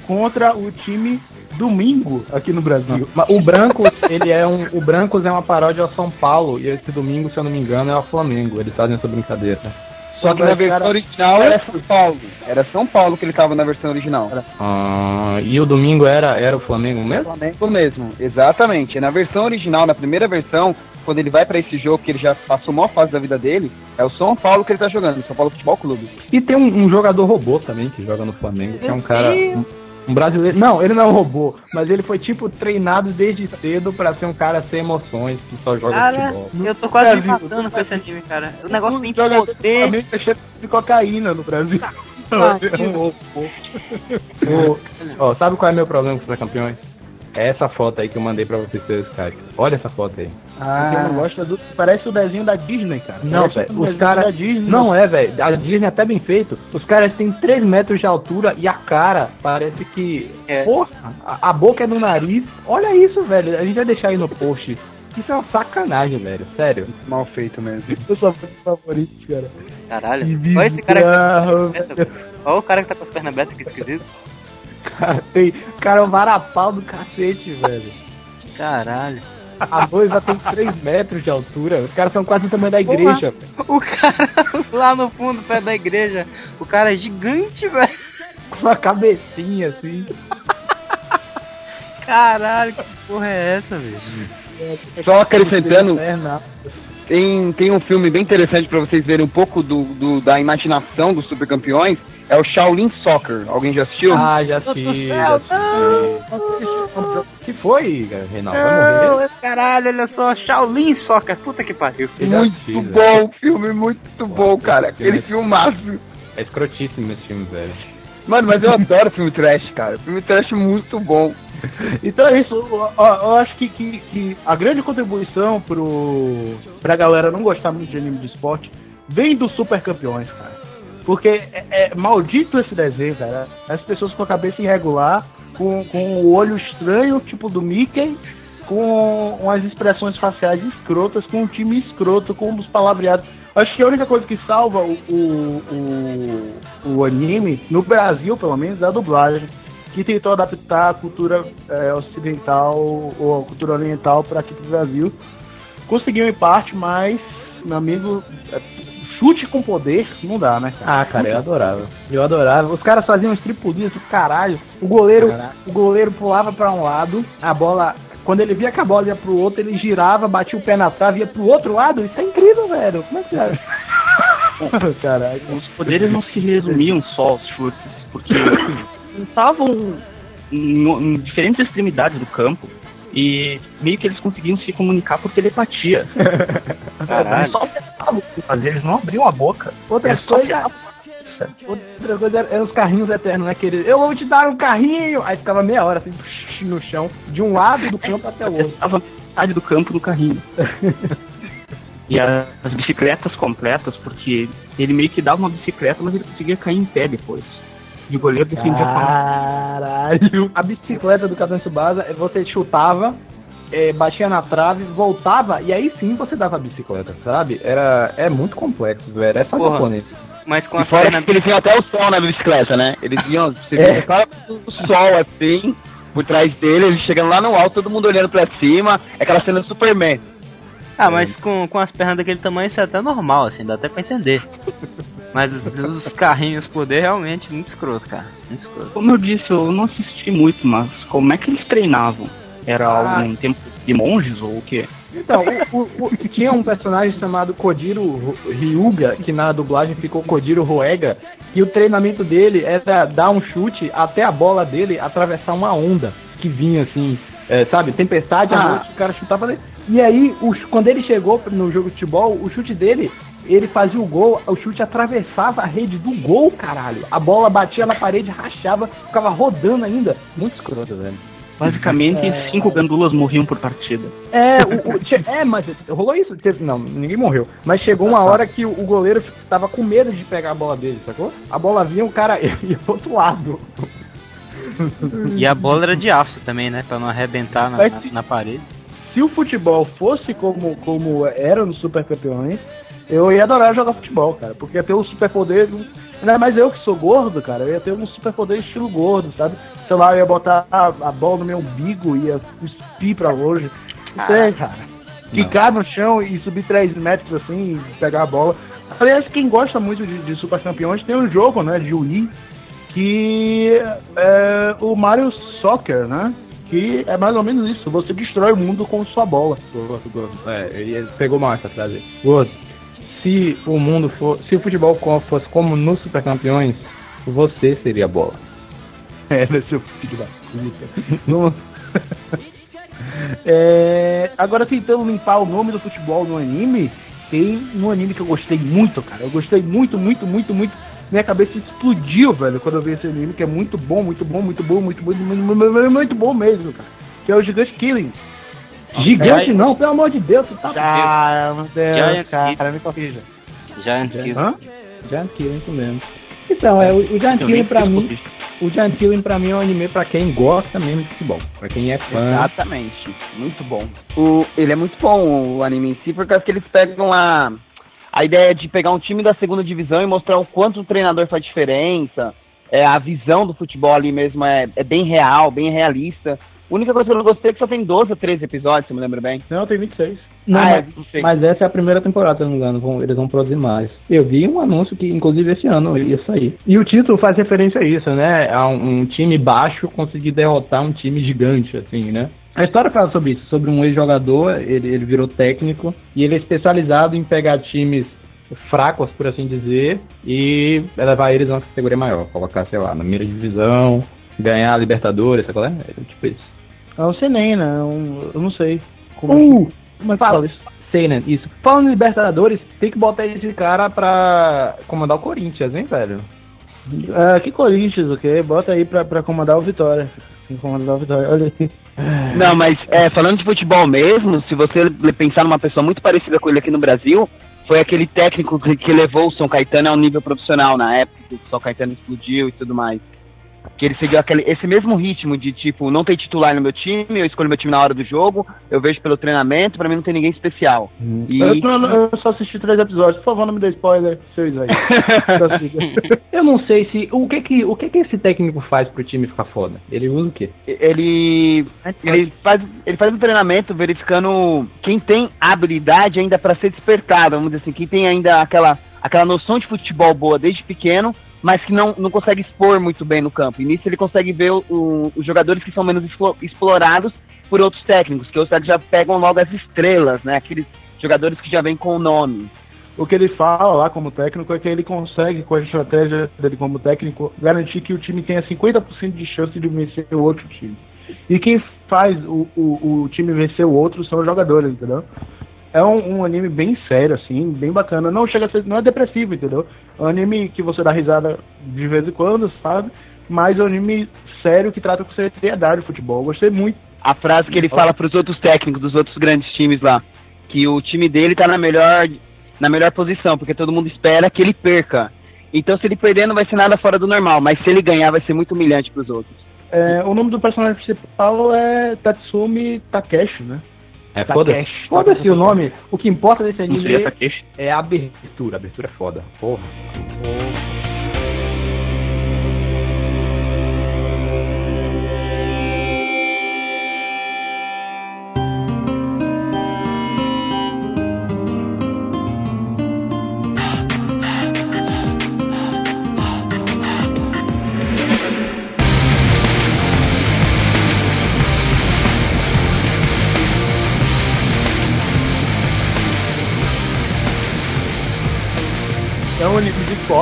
Speaker 3: contra o time domingo aqui no Brasil.
Speaker 2: O Brancos, ele é um. O Brancos é uma paródia ao São Paulo. E esse domingo, se eu não me engano, é o Flamengo. Eles fazem essa brincadeira.
Speaker 8: Só que na versão original era São Paulo. Era São Paulo que ele tava na versão original.
Speaker 2: Ah, e o domingo era, era o Flamengo mesmo?
Speaker 8: Flamengo mesmo, exatamente. Na versão original, na primeira versão, quando ele vai pra esse jogo que ele já passou a maior fase da vida dele, é o São Paulo que ele tá jogando, São Paulo Futebol Clube.
Speaker 2: E tem um, um jogador robô também que joga no Flamengo, que é um cara.
Speaker 4: Deus.
Speaker 2: Um, um brasileiro. Não, ele não é um robô, mas ele foi tipo treinado desde cedo pra ser um cara sem emoções, que só joga
Speaker 4: Cara,
Speaker 2: futebol.
Speaker 4: eu tô quase me
Speaker 3: Brasil,
Speaker 4: matando com esse anime, cara. O negócio tem poder.
Speaker 3: Flamengo é cheio de cocaína no Brasil.
Speaker 4: Ah,
Speaker 2: Ô, ó, sabe qual é meu problema com os campeões? É essa foto aí que eu mandei pra vocês pelo Skype. Olha essa foto aí.
Speaker 3: Não gosta do. Parece o desenho da Disney, cara.
Speaker 2: Não, velho.
Speaker 3: o
Speaker 2: Os
Speaker 3: desenho
Speaker 2: caras.
Speaker 3: da Disney.
Speaker 2: Não é, velho. A Disney é até bem feito. Os caras têm 3 metros de altura e a cara parece que.
Speaker 4: É.
Speaker 2: Porra, a, a boca é no nariz. Olha isso, velho. A gente vai deixar aí no post. Isso é uma sacanagem, velho. Sério.
Speaker 8: Mal feito mesmo.
Speaker 3: Eu sou favorito, cara.
Speaker 4: Caralho. Olha esse cara que tá com as pernas abertas. Olha o cara que tá com as pernas abertas, que esquisito.
Speaker 3: Cara, tem, cara, é um varapau do cacete, velho.
Speaker 4: Caralho.
Speaker 2: A noiva tem 3 metros de altura. Os caras são quase o tamanho da igreja. velho.
Speaker 4: O cara lá no fundo, perto da igreja, o cara é gigante, velho.
Speaker 2: Com uma cabecinha assim.
Speaker 4: Caralho, que porra é essa, velho?
Speaker 8: Só acrescentando,
Speaker 2: Perna.
Speaker 8: Tem, tem um filme bem interessante pra vocês verem um pouco do, do- da imaginação dos super campeões. É o Shaolin Soccer. Alguém já assistiu?
Speaker 2: Ah, já
Speaker 4: Meu Deus do
Speaker 2: assisti.
Speaker 4: céu,
Speaker 2: já assisti. que foi, Reinaldo?
Speaker 4: Não, esse caralho, olha só, Shaolin Soccer, puta que pariu.
Speaker 2: Já
Speaker 8: muito
Speaker 2: assisti,
Speaker 8: bom, filme muito bom, cara. Aquele filmaço.
Speaker 2: É escrotíssimo esse filme, velho.
Speaker 8: Mano, mas eu adoro filme trash, cara. Filme trash muito bom.
Speaker 3: Então é isso. ó, Eu acho que, que, que a grande contribuição pro, pra galera não gostar muito de anime de esporte vem dos super campeões, cara. Porque é, é maldito esse desenho, cara. As pessoas com a cabeça irregular, com, com o olho estranho, tipo do Mickey, com umas expressões faciais escrotas, com um time escroto, com os palavreados. Acho que a única coisa que salva o, o, o, o anime, no Brasil pelo menos, é a dublagem. Que tentou adaptar a cultura é, ocidental ou a cultura oriental para aqui pro Brasil. Conseguiu em parte, mas, meu amigo, é, chute com poder não dá, né, cara?
Speaker 2: Ah, cara, eu adorava. Eu adorava. Os caras faziam uns tripulinhos do caralho. O goleiro, o goleiro pulava pra um lado, a bola. Quando ele via que a bola ia pro outro, ele girava, batia o pé na trave, ia pro outro lado. Isso é incrível, velho. Como é que é? Caralho.
Speaker 5: Os poderes não se resumiam só aos chutes, porque estavam em, em diferentes extremidades do campo e meio que eles conseguiam se comunicar por telepatia.
Speaker 4: Caralho.
Speaker 5: Eles só acertavam o que fazer, eles não abriam a boca.
Speaker 2: Outra
Speaker 5: Eles
Speaker 2: coisa. Outra coisa era, eram os carrinhos eternos, né? Que eles, eu vou te dar um carrinho! Aí ficava meia hora assim, no chão, de um lado do campo até o outro.
Speaker 5: Estava metade do campo no carrinho. e as bicicletas completas, porque ele meio que dava uma bicicleta, mas ele conseguia cair em pé depois. E o goleiro defendia a
Speaker 2: Caralho! A bicicleta do Capitão Tsubasa, você chutava, eh, batia na trave, voltava, e aí sim você dava a bicicleta, sabe? Era, é muito complexo, velho. É só
Speaker 4: Porra.
Speaker 2: japonês.
Speaker 4: Mas com
Speaker 8: fora
Speaker 4: pernas.
Speaker 8: que eles iam até o sol na bicicleta, né? Eles iam, você via o cara do sol assim, por trás dele, ele chegando lá no alto, todo mundo olhando pra cima, é aquela cena do Superman.
Speaker 4: Ah, mas com, com as pernas daquele tamanho isso é até normal, assim, dá até pra entender. Mas os, os carrinhos poder realmente muito escroto, cara. Muito escroto.
Speaker 5: Como eu disse, eu não assisti muito, mas como é que eles treinavam? Era
Speaker 10: Ah.
Speaker 5: algum tempo de monges ou o quê?
Speaker 2: Então, o- o- o- tinha um personagem chamado Kojiro Ryuga, que na dublagem ficou Kojiro Roega, e o treinamento dele era dar um chute até a bola dele atravessar uma onda que vinha assim, é, sabe, tempestade, à
Speaker 3: Ah.
Speaker 2: noite, o cara chutava. E aí, quando ele chegou no jogo de futebol, o chute dele, ele fazia o gol, o chute atravessava a rede do gol, caralho. A bola batia na parede, rachava, ficava rodando ainda. Muito escroto, velho.
Speaker 5: Basicamente, cinco gandulas morriam por partida.
Speaker 2: É, o, o- che- é, mas rolou isso? Não, ninguém morreu. Mas chegou uma hora que o, goleiro tava com medo de pegar a bola dele, sacou? A bola vinha, o cara ia pro outro lado.
Speaker 4: E a bola era de aço também, né? Pra não arrebentar na, na, na parede.
Speaker 3: Se o futebol fosse como, como era no Super Campeões, eu ia adorar jogar futebol, cara. Porque ia ter um superpoder. Ainda mais eu que sou gordo, cara. Eu ia ter um superpoder estilo gordo, sabe? Sei lá, eu ia botar a, a bola no meu umbigo e ia cuspir pra longe. Não sei, cara. Ficar no chão e subir 3 metros assim e pegar a bola. Aliás, quem gosta muito de, de Super Campeões tem um jogo, né, de Wii, que é o Mario Soccer, né? Que é mais ou menos isso. Você destrói o mundo com sua bola.
Speaker 2: Gordo, gordo. É, ele pegou mal essa frase. aí. Gordo. Se o mundo for. Se o futebol fosse como Super Campeões, você seria a bola.
Speaker 3: É, nesse filho da puta. É, agora tentando limpar o nome do futebol no anime, tem um anime que eu gostei muito, cara. Eu gostei muito, muito, muito, muito. Minha cabeça explodiu, velho, quando eu vi esse anime, que é muito bom, muito bom, muito bom, muito muito, muito, muito, muito bom mesmo, cara. Que é o Gigante Killing.
Speaker 2: Gigante não, pelo amor de Deus, você tá.
Speaker 3: Ah, meu Deus,
Speaker 4: Giant
Speaker 3: cara, me corrija.
Speaker 4: Giant Kill.
Speaker 3: Hã?
Speaker 2: Giant Killing, isso mesmo. Então, é, o, o Giant Killing pra mim. O Giant Killing pra mim é um anime pra quem gosta mesmo de futebol. Pra quem é fã.
Speaker 6: Exatamente. Muito bom. O, ele é muito bom, o anime em si, por causa que eles pegam a, a ideia de pegar um time da segunda divisão e mostrar o quanto o treinador faz diferença. É, a visão do futebol ali mesmo é, é bem real, bem realista. A única coisa que eu não gostei é que só tem 12 ou 13 episódios, se eu me lembro bem.
Speaker 3: Não, tem 26.
Speaker 2: Não,
Speaker 6: Ah, é,
Speaker 2: mas,
Speaker 6: 26.
Speaker 2: mas essa é a primeira temporada, se eu não me engano. vão- eles vão produzir mais. Eu vi um anúncio que, inclusive, esse ano ia sair. E o título faz referência a isso, né? A um, um time baixo conseguir derrotar um time gigante, assim, né? A história fala sobre isso, sobre um ex-jogador, ele, ele virou técnico e ele é especializado em pegar times fracos, por assim dizer, e levar eles a uma categoria maior, colocar, sei lá, na primeira divisão, ganhar a Libertadores, sabe qual é? É tipo isso.
Speaker 3: É um Senem, né? Um, eu não sei. Como,
Speaker 2: Uh,
Speaker 3: como é que
Speaker 2: fala.
Speaker 3: fala isso?
Speaker 2: Seinen, isso. Falando em Libertadores, tem que botar esse cara pra comandar o Corinthians, hein, velho?
Speaker 3: Ah, que Corinthians, o quê? Bota aí pra, pra comandar o Vitória. Tem comandar o Vitória, olha aí.
Speaker 6: Não, mas é, falando de futebol mesmo, se você pensar numa pessoa muito parecida com ele aqui no Brasil, foi aquele técnico que, que levou o São Caetano ao nível profissional na época que o São Caetano explodiu e tudo mais. Que ele seguiu aquele, esse mesmo ritmo de tipo, não tem titular no meu time, eu escolho meu time na hora do jogo, eu vejo pelo treinamento, pra mim não tem ninguém especial. E
Speaker 3: Eu, não- eu só assisti três episódios. Por favor, não me dê spoiler. Seis aí.
Speaker 2: Eu não sei se. O que que, o que que esse técnico faz pro time ficar foda? Ele usa o quê?
Speaker 6: ele ele faz ele faz um treinamento verificando quem tem habilidade ainda para ser despertado, vamos dizer assim, quem tem ainda aquela aquela noção de futebol boa desde pequeno, mas que não, não consegue expor muito bem no campo. E nisso ele consegue ver o- os jogadores que são menos explo- explorados por outros técnicos, que os técnicos já pegam logo as estrelas, né? Aqueles jogadores que já vêm com o nome.
Speaker 3: O que ele fala lá como técnico é que ele consegue, com a estratégia dele como técnico, garantir que o time tenha 50% de chance de vencer o outro time. E quem faz o, o, o time vencer o outro são os jogadores, entendeu? É um, um anime bem sério, assim, bem bacana. Não chega a ser, não é depressivo, entendeu? É um anime que você dá risada de vez em quando, sabe? Mas é um anime sério que trata com seriedade o futebol. Eu gostei muito.
Speaker 6: a frase que ele fala para os outros técnicos dos outros grandes times lá, que o time dele tá na melhor na melhor posição, porque todo mundo espera que ele perca. Então se ele perder não vai ser nada fora do normal, mas se ele ganhar vai ser muito humilhante para os outros.
Speaker 3: É, o nome do personagem principal é Tatsumi Takeshi, né?
Speaker 2: É foda.
Speaker 3: Takeshi.
Speaker 2: Foda-se o nome. O que importa desse anime é a abertura. A abertura é foda. Porra.
Speaker 3: um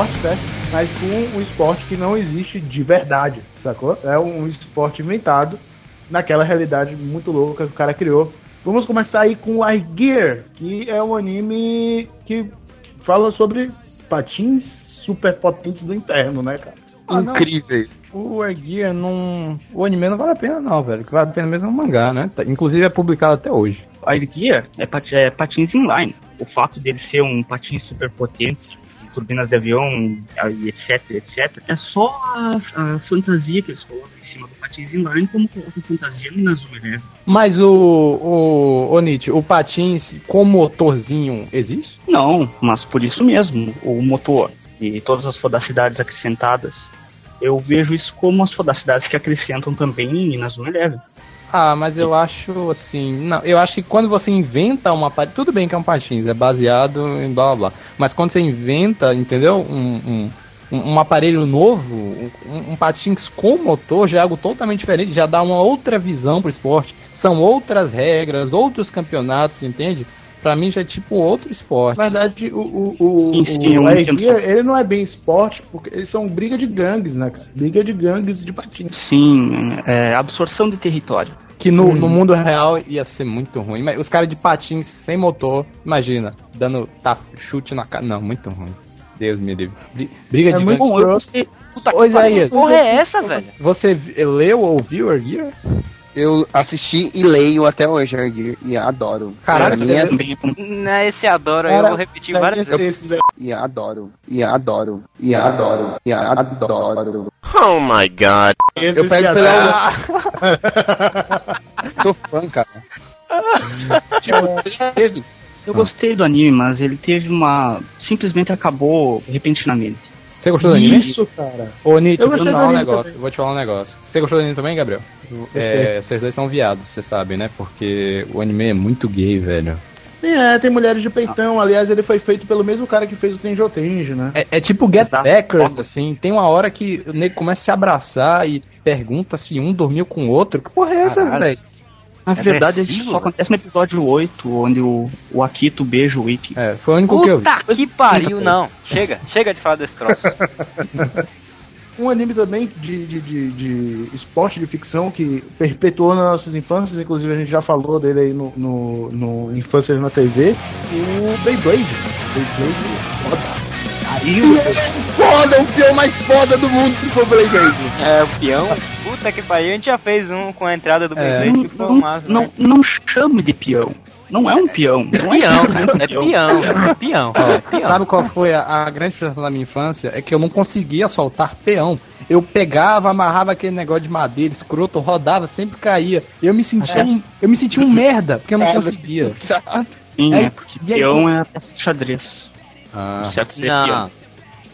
Speaker 3: esporte, certo? Mas com um esporte que não existe de verdade, sacou? É um esporte inventado naquela realidade muito louca que o cara criou. Vamos começar aí com Air Gear, que é um anime que fala sobre patins super potentes do inferno, né, cara?
Speaker 11: Ah.
Speaker 12: Incríveis.
Speaker 11: O Air Gear não. O anime não vale a pena, não, velho. Que vale a pena mesmo é o mangá, né? Tá- Inclusive é publicado até hoje.
Speaker 5: A Air Gear é, pat é patins inline. O fato dele ser um patins super potente, turbinas de avião, etc, etc, é só a, a fantasia que eles colocam em cima do patins inline, como colocam fantasia no Nazuma Eleven.
Speaker 2: Mas o, o, o Nietzsche, o patins com motorzinho existe?
Speaker 5: Não, mas por isso mesmo, o motor e todas as fodacidades acrescentadas, eu vejo isso como as fodacidades que acrescentam também em Nazuma Eleven.
Speaker 2: Ah, mas eu acho assim. Não, eu acho que quando você inventa uma patins. Tudo bem que é um patins, é baseado em blá blá blá. Mas quando você inventa, entendeu? Um, um, um- um aparelho novo, um, um patins com motor, já é algo totalmente diferente, já dá uma outra visão pro esporte. São outras regras, outros campeonatos, entende? Pra mim já é tipo outro esporte.
Speaker 3: Na verdade, o, o, o,
Speaker 5: Sim, sim,
Speaker 3: o Air. Gear, ele não é bem esporte, porque eles são briga de gangues, né, cara? Briga de gangues de patins.
Speaker 5: Sim, é, absorção de território.
Speaker 2: Que no, no mundo real ia ser muito ruim. Mas os caras de patins sem motor, imagina, dando tá, chute na cara. Não, muito ruim. Deus me livre. Bri- Briga
Speaker 3: É
Speaker 2: de
Speaker 3: muito
Speaker 2: gangue.
Speaker 5: Bom, eu. Puta
Speaker 2: Isaías,
Speaker 4: Porra, é essa, velho?
Speaker 2: você leu ou ouviu Air Gear?
Speaker 6: Eu assisti e leio até hoje, Argir, e adoro.
Speaker 2: Caralho,
Speaker 6: é-
Speaker 5: também
Speaker 4: Não, esse adoro, eu
Speaker 3: Cara,
Speaker 4: vou repetir várias
Speaker 3: Esses-
Speaker 4: vezes.
Speaker 3: esses aí-
Speaker 6: E adoro, e adoro, e adoro, e adoro.
Speaker 13: Oh my god.
Speaker 3: esses
Speaker 6: Eu pego pela-
Speaker 3: tá-
Speaker 6: Tô fã, cara. tipo, teve.
Speaker 5: Eu gostei do anime, mas ele teve uma. Simplesmente acabou repentinamente.
Speaker 2: Você gostou do anime?
Speaker 3: Isso, cara.
Speaker 2: Ô, Nietzsche,
Speaker 3: Eu
Speaker 2: vou te
Speaker 3: gostei do
Speaker 2: falar um
Speaker 3: anime
Speaker 2: negócio.
Speaker 3: também.
Speaker 2: Vou te falar um negócio. Você gostou do anime também, Gabriel? É, vocês dois são viados, vocês sabem, né? Porque o anime é muito gay, velho.
Speaker 3: É, tem mulheres de peitão. Aliás, ele foi feito pelo mesmo cara que fez o Tenjo Tenjo, né?
Speaker 2: É, é tipo Get
Speaker 5: Exato.
Speaker 2: Backers, assim. Tem uma hora que o nego começa a se abraçar e pergunta se um dormiu com o outro. Que porra é essa, velho?
Speaker 5: Na
Speaker 4: É
Speaker 5: verdade, isso só acontece no episódio 8, onde o, o Akito beija o Ikki.
Speaker 2: É, foi o único que eu vi.
Speaker 4: Puta que pariu, não. Chega, chega de falar desse troço.
Speaker 3: Um anime também de, de, de, de esporte de ficção que perpetuou nas nossas infâncias, inclusive a gente já falou dele aí no, no, no Infâncias na TV, o Beyblade. Beyblade foda. Aí,
Speaker 6: Foda, o peão mais foda do mundo que foi o Blade Blade.
Speaker 4: É, o peão. Puta que pariu, a gente já fez um com a entrada do
Speaker 2: É.
Speaker 4: Beyblade
Speaker 5: Não,
Speaker 4: que foi
Speaker 5: não,
Speaker 4: um massa,
Speaker 5: não,
Speaker 4: né?
Speaker 5: não chame de peão. Não é um peão. Não é
Speaker 4: Peão, é peão, é peão.
Speaker 2: Ó,
Speaker 4: é peão.
Speaker 2: sabe qual foi a, a grande frustração da minha infância? É que eu não conseguia soltar peão. Eu pegava, amarrava aquele negócio de madeira escroto, rodava, sempre caía. Eu me sentia um, eu me sentia um merda, porque eu não conseguia.
Speaker 5: Sim,
Speaker 2: É,
Speaker 5: é porque
Speaker 2: e aí,
Speaker 5: peão é a peça de xadrez.
Speaker 2: Ah,
Speaker 5: ser
Speaker 4: Não.
Speaker 5: peão.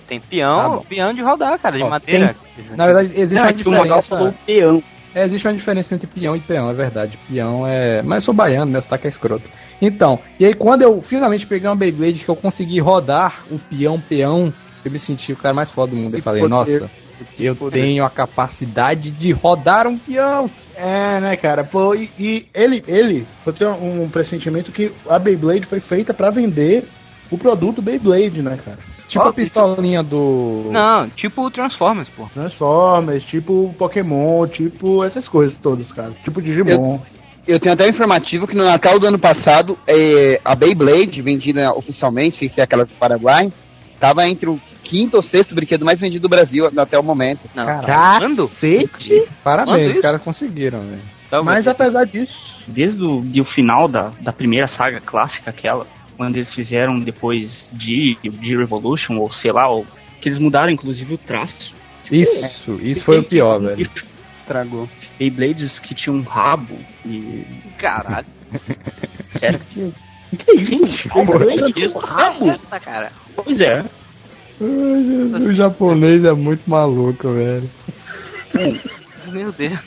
Speaker 4: Tem peão,
Speaker 2: Tá
Speaker 4: peão de rodar, cara, de
Speaker 2: Ó,
Speaker 4: madeira.
Speaker 2: na verdade, existe
Speaker 5: É,
Speaker 2: uma
Speaker 5: que
Speaker 2: diferença.
Speaker 5: falou peão.
Speaker 2: É, existe uma diferença entre peão e peão, é verdade. Peão é. Mas eu sou baiano, meu sotaque é escroto. Então, e aí quando eu finalmente peguei uma Beyblade que eu consegui rodar o peão peão, eu me senti o cara mais foda do mundo. Eu
Speaker 3: Que
Speaker 2: falei,
Speaker 3: poder.
Speaker 2: nossa, eu
Speaker 3: poder.
Speaker 2: tenho a capacidade de rodar um peão.
Speaker 3: É, né, cara? Pô, e, e ele, ele, eu tenho um pressentimento que a Beyblade foi feita pra vender o produto Beyblade, né, cara?
Speaker 2: Tipo
Speaker 4: Ó,
Speaker 2: a pistolinha do.
Speaker 4: Não, tipo o Transformers, pô.
Speaker 3: Transformers, tipo Pokémon, tipo essas coisas todas, cara. Tipo Digimon.
Speaker 6: Eu tenho até um informativo que no Natal do ano passado, é, a Beyblade, vendida oficialmente, sem ser aquelas do Paraguai, tava entre o quinto ou sexto brinquedo mais vendido do Brasil até o momento.
Speaker 4: Não,
Speaker 3: Quando? Cacete!
Speaker 2: Parabéns, os
Speaker 4: isso.
Speaker 2: caras conseguiram, velho.
Speaker 4: Talvez.
Speaker 3: Mas apesar disso,
Speaker 5: Desde o, de o final da, da primeira saga clássica, aquela, quando eles fizeram depois de, de Revolution, ou sei lá, ou, que eles mudaram inclusive o traço.
Speaker 2: Isso, isso foi o pior, velho.
Speaker 6: Estragou.
Speaker 5: Beyblades que tinham um rabo e.
Speaker 4: Caralho.
Speaker 5: Sério?
Speaker 3: que isso? Beyblade
Speaker 5: Isso.
Speaker 3: com rabo?
Speaker 4: Essa, cara.
Speaker 5: Pois é.
Speaker 2: O japonês é muito maluco, velho.
Speaker 4: Meu Deus.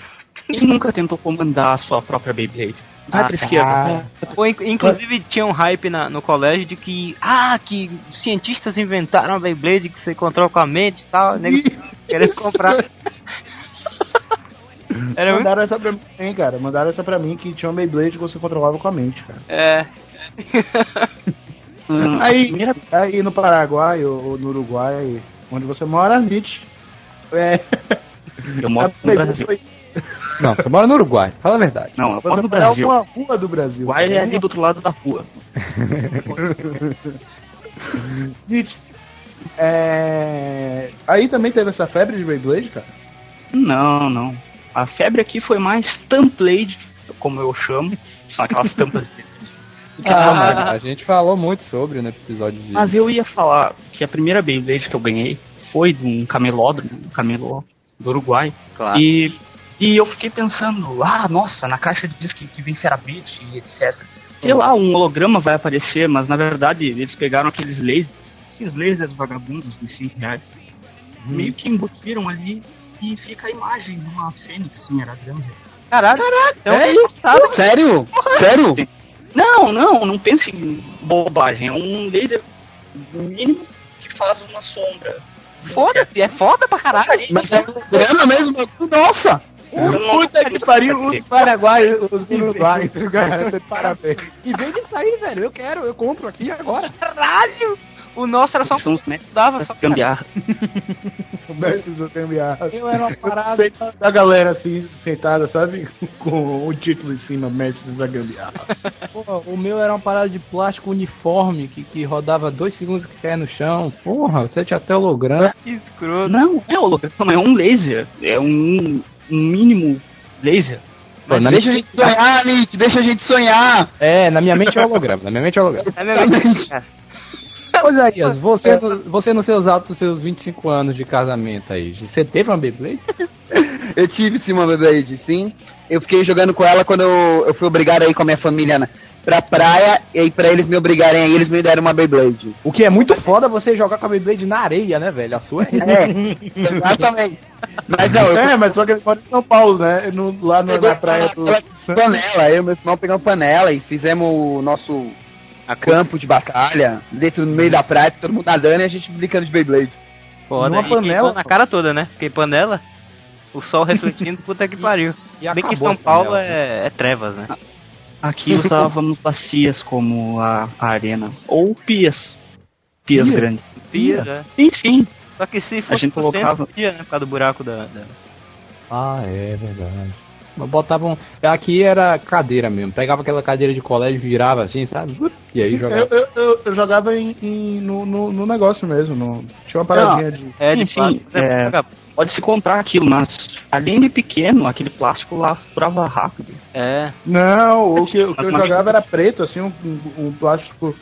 Speaker 5: Quem nunca tentou comandar a sua própria Beyblade? Vai pra esquerda.
Speaker 4: Pô, inc- inclusive tinha um hype na- no colégio de que, ah, que cientistas inventaram a Beyblade que você controla com a mente e tal, nego querendo comprar. Era muito.
Speaker 3: Mandaram essa pra mim, hein, cara. Mandaram essa pra mim que tinha uma Beyblade que você controlava com a mente, cara.
Speaker 4: É.
Speaker 5: Hum,
Speaker 3: Aí, aí no Paraguai ou, no Uruguai, onde você mora, Nietzsche. É,
Speaker 5: eu moro no Brasil.
Speaker 3: foi-
Speaker 2: Não, você mora no Uruguai, fala a verdade.
Speaker 5: Não, eu moro no Brasil.
Speaker 3: alguma rua do Brasil.
Speaker 5: Uruguai é ali do outro lado da rua.
Speaker 3: Nietzsche. É... Aí também teve essa febre de Beyblade, cara.
Speaker 5: Não, não. A febre aqui foi mais Tamplade, como eu chamo. São aquelas tampas de
Speaker 2: Ah, mas a gente falou muito sobre no episódio de.
Speaker 5: Mas eu ia falar que a primeira Beyblade que eu ganhei foi de um camelódromo, um camelô do Uruguai.
Speaker 4: Claro.
Speaker 5: E, e eu fiquei pensando, ah, nossa, na caixa diz que, que vem Serabit e etc. Sei lá, um holograma vai aparecer, mas na verdade eles pegaram aqueles lasers, esses lasers vagabundos de 5 reais, meio que embutiram ali e fica a imagem de uma fênix em Araganza.
Speaker 4: Caralho. Então,
Speaker 6: É Sério? Sério?
Speaker 5: Não, não, não pense em bobagem. É um laser mínimo que faz uma sombra.
Speaker 4: Foda-se, é foda pra caralho.
Speaker 6: Mas é grana mesmo? Nossa!
Speaker 3: Puta que pariu, os paraguaios, os uruguaios, cara, parabéns.
Speaker 2: E vem disso aí, velho. Eu quero, eu compro aqui agora.
Speaker 4: Caralho! O nosso era só um
Speaker 5: os métodos
Speaker 4: dava só
Speaker 5: gambiarra.
Speaker 3: O mestre do gambiarra.
Speaker 2: Eu era uma parada.
Speaker 3: Da galera assim, sentada, sabe? Com o título em cima, mestre da gambiarra.
Speaker 2: Porra, o meu era uma parada de plástico uniforme que, que rodava dois segundos que caia no chão. Porra, você tinha até holograma.
Speaker 4: que escroto.
Speaker 5: Não, é holograma, é um laser. É um, um mínimo laser.
Speaker 2: Pô, na,
Speaker 6: Deixa a gente sonhar, Nietzsche, deixa a gente sonhar.
Speaker 2: É, na minha mente é holograma. Na minha mente é holograma.
Speaker 4: Mesmo, cara.
Speaker 2: Pois é, Ias, você, no- você nos seus altos seus 25 anos de casamento aí, você teve uma Beyblade?
Speaker 6: Eu tive sim uma Beyblade, sim. Eu fiquei jogando com ela quando eu, eu fui obrigado a ir com a minha família na, pra praia, e aí pra eles me obrigarem aí, eles me deram uma Beyblade.
Speaker 2: O que é muito foda você jogar com a Beyblade na areia, né, velho? A sua é.
Speaker 6: É, exatamente. Mas não, eu
Speaker 3: É, mas só que ele mora em São Paulo, né? No- lá no- na praia do.
Speaker 6: Ela- panela, eu e meu irmão pegamos panela e fizemos o nosso campo de batalha dentro no meio da praia, todo mundo nadando e a gente brincando de Beyblade.
Speaker 4: Foda.
Speaker 3: Numa
Speaker 4: E
Speaker 3: panela,
Speaker 4: na cara toda, né? Fiquei panela. O sol refletindo, puta que pariu.
Speaker 2: E
Speaker 4: Bem que São Paulo
Speaker 2: panelas,
Speaker 4: é, é trevas, né?
Speaker 5: Aqui usávamos bacias como a, a arena. Ou pias. Pias
Speaker 3: Pia?
Speaker 5: grandes.
Speaker 4: Pia, né?
Speaker 5: Sim, sim.
Speaker 4: Só que se fosse
Speaker 5: gente
Speaker 4: por cento,
Speaker 5: colocava-
Speaker 4: podia, né? Por causa do buraco da... da-
Speaker 2: Ah, é verdade. Botavam. Aqui era cadeira mesmo. Pegava aquela cadeira de colégio, virava assim, sabe? E aí jogava.
Speaker 3: eu, eu- eu jogava em, em- no, no, no negócio mesmo. no- tinha uma paradinha de.
Speaker 4: É, de
Speaker 5: é-
Speaker 4: Vagabundo.
Speaker 5: Pode se comprar aquilo, mas além de pequeno, aquele plástico lá furava rápido.
Speaker 4: É.
Speaker 3: Não, o que, o que eu jogava era preto, assim, um, um- plástico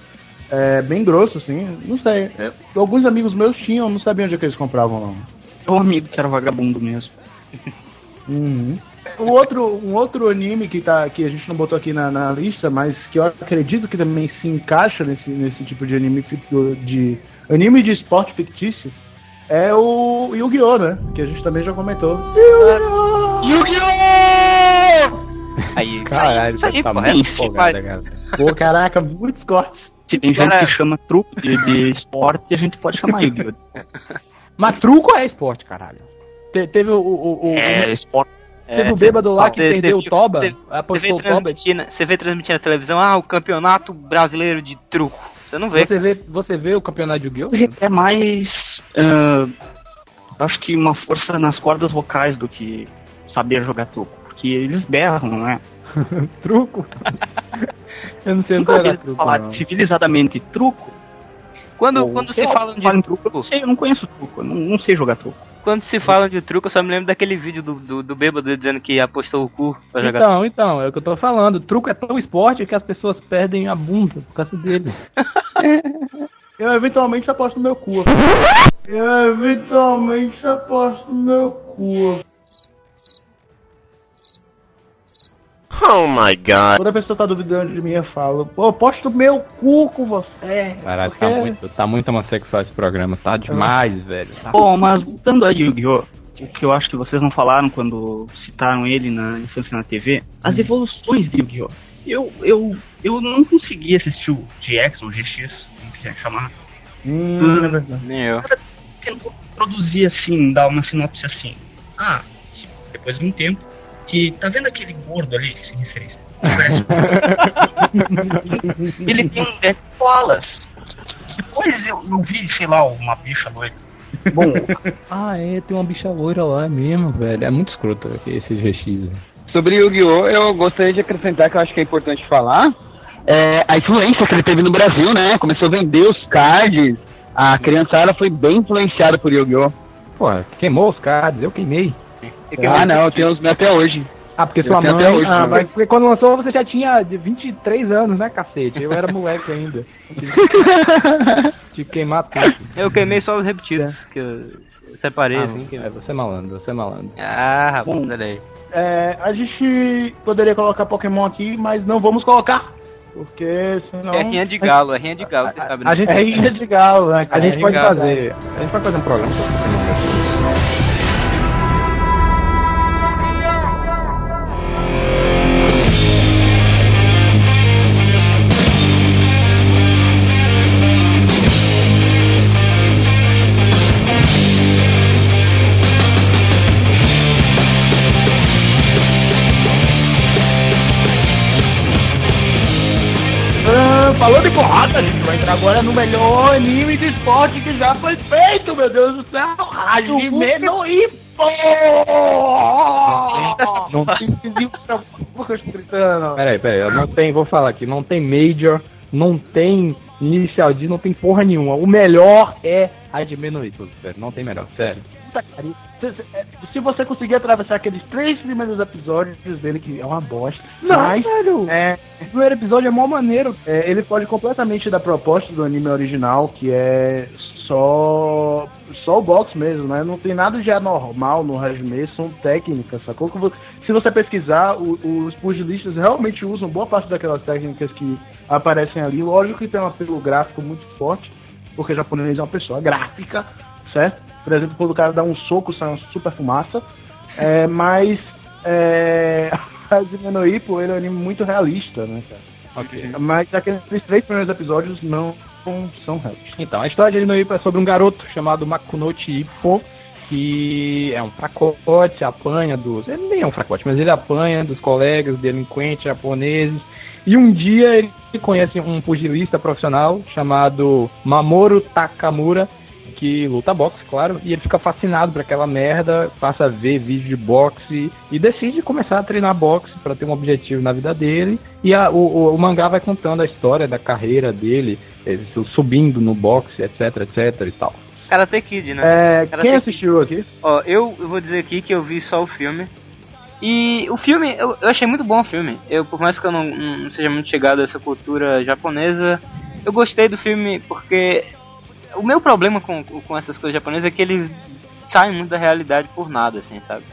Speaker 3: é, bem grosso, assim. Não sei. é, alguns amigos meus tinham, não sabia onde é que eles compravam, não.
Speaker 5: É um amigo que era vagabundo mesmo.
Speaker 3: Uhum. Um outro, um outro anime que, tá, que a gente não botou aqui na, na lista, mas que eu acredito que também se encaixa nesse, nesse tipo de anime de anime de esporte fictício é o Yu-Gi-Oh, né? Que a gente também já comentou.
Speaker 4: Aí,
Speaker 2: Caralho,
Speaker 4: isso aí,
Speaker 2: tá muito
Speaker 4: é,
Speaker 2: empolgada, cara.
Speaker 3: Pô, caraca, muitos cortes.
Speaker 5: Se tem gente que chama truco de, de esporte, a gente pode chamar Yu-Gi-Oh!
Speaker 2: Mas truco é esporte, caralho. Te- teve o. o, o-
Speaker 5: É, esporte.
Speaker 2: Teve
Speaker 4: É,
Speaker 2: o bêbado lá que perdeu o Toba, apostou o Toba.
Speaker 4: você vê transmitindo na televisão, ah, o campeonato brasileiro de truco. Você não vê.
Speaker 2: Você vê, você vê o campeonato de Yu-Gi-Oh?
Speaker 5: É mais. ah, acho que uma força nas cordas vocais do que saber jogar truco. Porque eles berram, né?
Speaker 2: truco? Eu não sei
Speaker 5: ouvi
Speaker 2: truco,
Speaker 5: falar
Speaker 2: não.
Speaker 5: civilizadamente truco.
Speaker 4: Quando,
Speaker 5: Ou-
Speaker 4: quando se
Speaker 5: Eu
Speaker 4: falam de
Speaker 5: truco, eu não sei, eu não conheço truco, eu não, não sei jogar truco.
Speaker 4: Quando se falam de truco, eu só me lembro daquele vídeo do, do, do bêbado dizendo que apostou o cu pra jogar
Speaker 14: Então, então, é o que eu tô falando. Truco é tão esporte que as pessoas perdem a bunda por causa dele. eu eventualmente aposto no meu cu. Eu eventualmente aposto no meu cu.
Speaker 13: Oh my god.
Speaker 14: Toda pessoa tá duvidando de mim, eu falo, pô, eu aposto meu cu com você.
Speaker 2: Caralho, tá
Speaker 14: Porque-
Speaker 2: muito, tá muito homossexual esse programa, tá demais, velho. Tá
Speaker 5: Bom, mas voltando a Yu-Gi-Oh! O que eu acho que vocês não falaram quando citaram ele na infância na TV, as evoluções de Yu-Gi-Oh! Eu, eu, eu não consegui assistir o GX ou GX, como quiser chamar.
Speaker 3: Hum, é verdade.
Speaker 4: Nem eu.
Speaker 5: Tentou produzir assim, dar uma sinopse assim. Ah, depois de um tempo, que tá vendo aquele gordo ali que se referência? Parece- ele tem um deck com alas. Mas eu, eu vi, sei lá, uma bicha loira.
Speaker 15: Bom, ah é, tem uma bicha loira lá é mesmo, velho. É muito escroto esse GX. velho.
Speaker 8: Sobre Yu-Gi-Oh! eu gostaria de acrescentar que eu acho que é importante falar é, a influência que ele teve no Brasil, né? Começou a vender os cards. A criançada foi bem influenciada por Yu-Gi-Oh!
Speaker 2: Pô, queimou os cards, eu queimei.
Speaker 8: Ah, não, eu tenho os meus até hoje.
Speaker 2: Ah, porque
Speaker 8: Eu
Speaker 2: sua mãe.
Speaker 8: até hoje,
Speaker 2: ah, mas porque quando lançou você já tinha de 23 anos, né, cacete? Eu era moleque ainda. Tive que queimar tudo.
Speaker 4: Eu queimei só os repetidos, que eu separei,
Speaker 2: Ah,
Speaker 4: assim. Que...
Speaker 2: É, você é malandro, você é malandro.
Speaker 4: Ah, rapaz, olha aí.
Speaker 3: É, a gente poderia colocar Pokémon aqui, mas não vamos colocar. Porque senão.
Speaker 4: É rinha de galo, é rinha de galo, você sabe, né?
Speaker 2: A gente,
Speaker 3: É rinha de galo, né?
Speaker 2: a gente
Speaker 3: É
Speaker 2: pode
Speaker 3: de galo.
Speaker 2: fazer. A gente pode fazer um programa sobre Pokémon
Speaker 3: Falando em porrada, a gente vai entrar agora no melhor anime de esporte que já foi feito, meu Deus do céu! Hajime no Ippo!
Speaker 2: Não
Speaker 3: gritando.
Speaker 2: Peraí, peraí, não tem, vou falar aqui, não tem Major, não tem Inicial D, não tem porra nenhuma. O melhor é Hajime no Ippo, não tem melhor, sério.
Speaker 3: Puta, se, se- é, se você conseguir atravessar aqueles três primeiros episódios dele, que é uma bosta,
Speaker 2: Não,
Speaker 3: mas
Speaker 2: velho.
Speaker 3: é,
Speaker 2: O primeiro episódio é mó maneiro.
Speaker 3: é, ele pode completamente da proposta do anime original, que é só só o box mesmo, né? Não tem nada de anormal no Hajime, são técnicas, sacou? Se você pesquisar, o- os pugilistas realmente usam boa parte daquelas técnicas que aparecem ali. Lógico que tem um apelo gráfico muito forte, porque o japonês é uma pessoa gráfica, certo? Por exemplo, quando o cara dá um soco, sai uma super fumaça. É, mas é, Hajime no Ippo, ele é um anime muito realista, né, cara? Mas aqueles três primeiros episódios não são realistas.
Speaker 2: Então, a história de Hajime no Ippo é sobre um garoto chamado Makunochi Ippo, que é um fracote, apanha dos... Ele nem é um fracote, mas ele apanha dos colegas delinquentes japoneses. E um dia ele conhece um pugilista profissional chamado Mamoru Takamura, que luta boxe, claro, e ele fica fascinado por aquela merda, passa a ver vídeo de boxe e decide começar a treinar boxe para ter um objetivo na vida dele. E a- o, o- mangá vai contando a história da carreira dele, ele subindo no boxe, etc, etc e tal.
Speaker 4: Karate Kid, né?
Speaker 3: É,
Speaker 4: Karate
Speaker 3: quem
Speaker 4: Kid.
Speaker 3: assistiu aqui?
Speaker 4: Ó, eu, eu vou dizer aqui que eu vi só o filme. E o filme, eu, eu achei muito bom o filme. Eu, por mais que eu não, não seja muito chegado a essa cultura japonesa, eu gostei do filme porque o meu problema com, com essas coisas japonesas é que eles saem muito da realidade por nada, assim, sabe?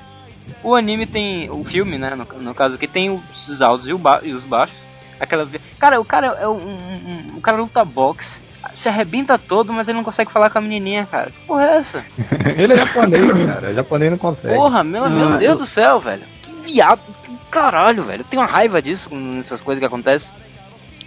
Speaker 4: O anime tem, o filme, né, no, no caso aqui, tem os altos e, ba- e os baixos. Aquela, cara, o cara é um, um, um- o cara luta boxe, se arrebenta todo, mas ele não consegue falar com a menininha, cara. Que porra é essa?
Speaker 2: ele é japonês, cara, japonês não consegue.
Speaker 4: Porra, meu, meu Deus do céu, velho. Que viado, que caralho, velho. Eu tenho uma raiva disso com essas coisas que acontecem.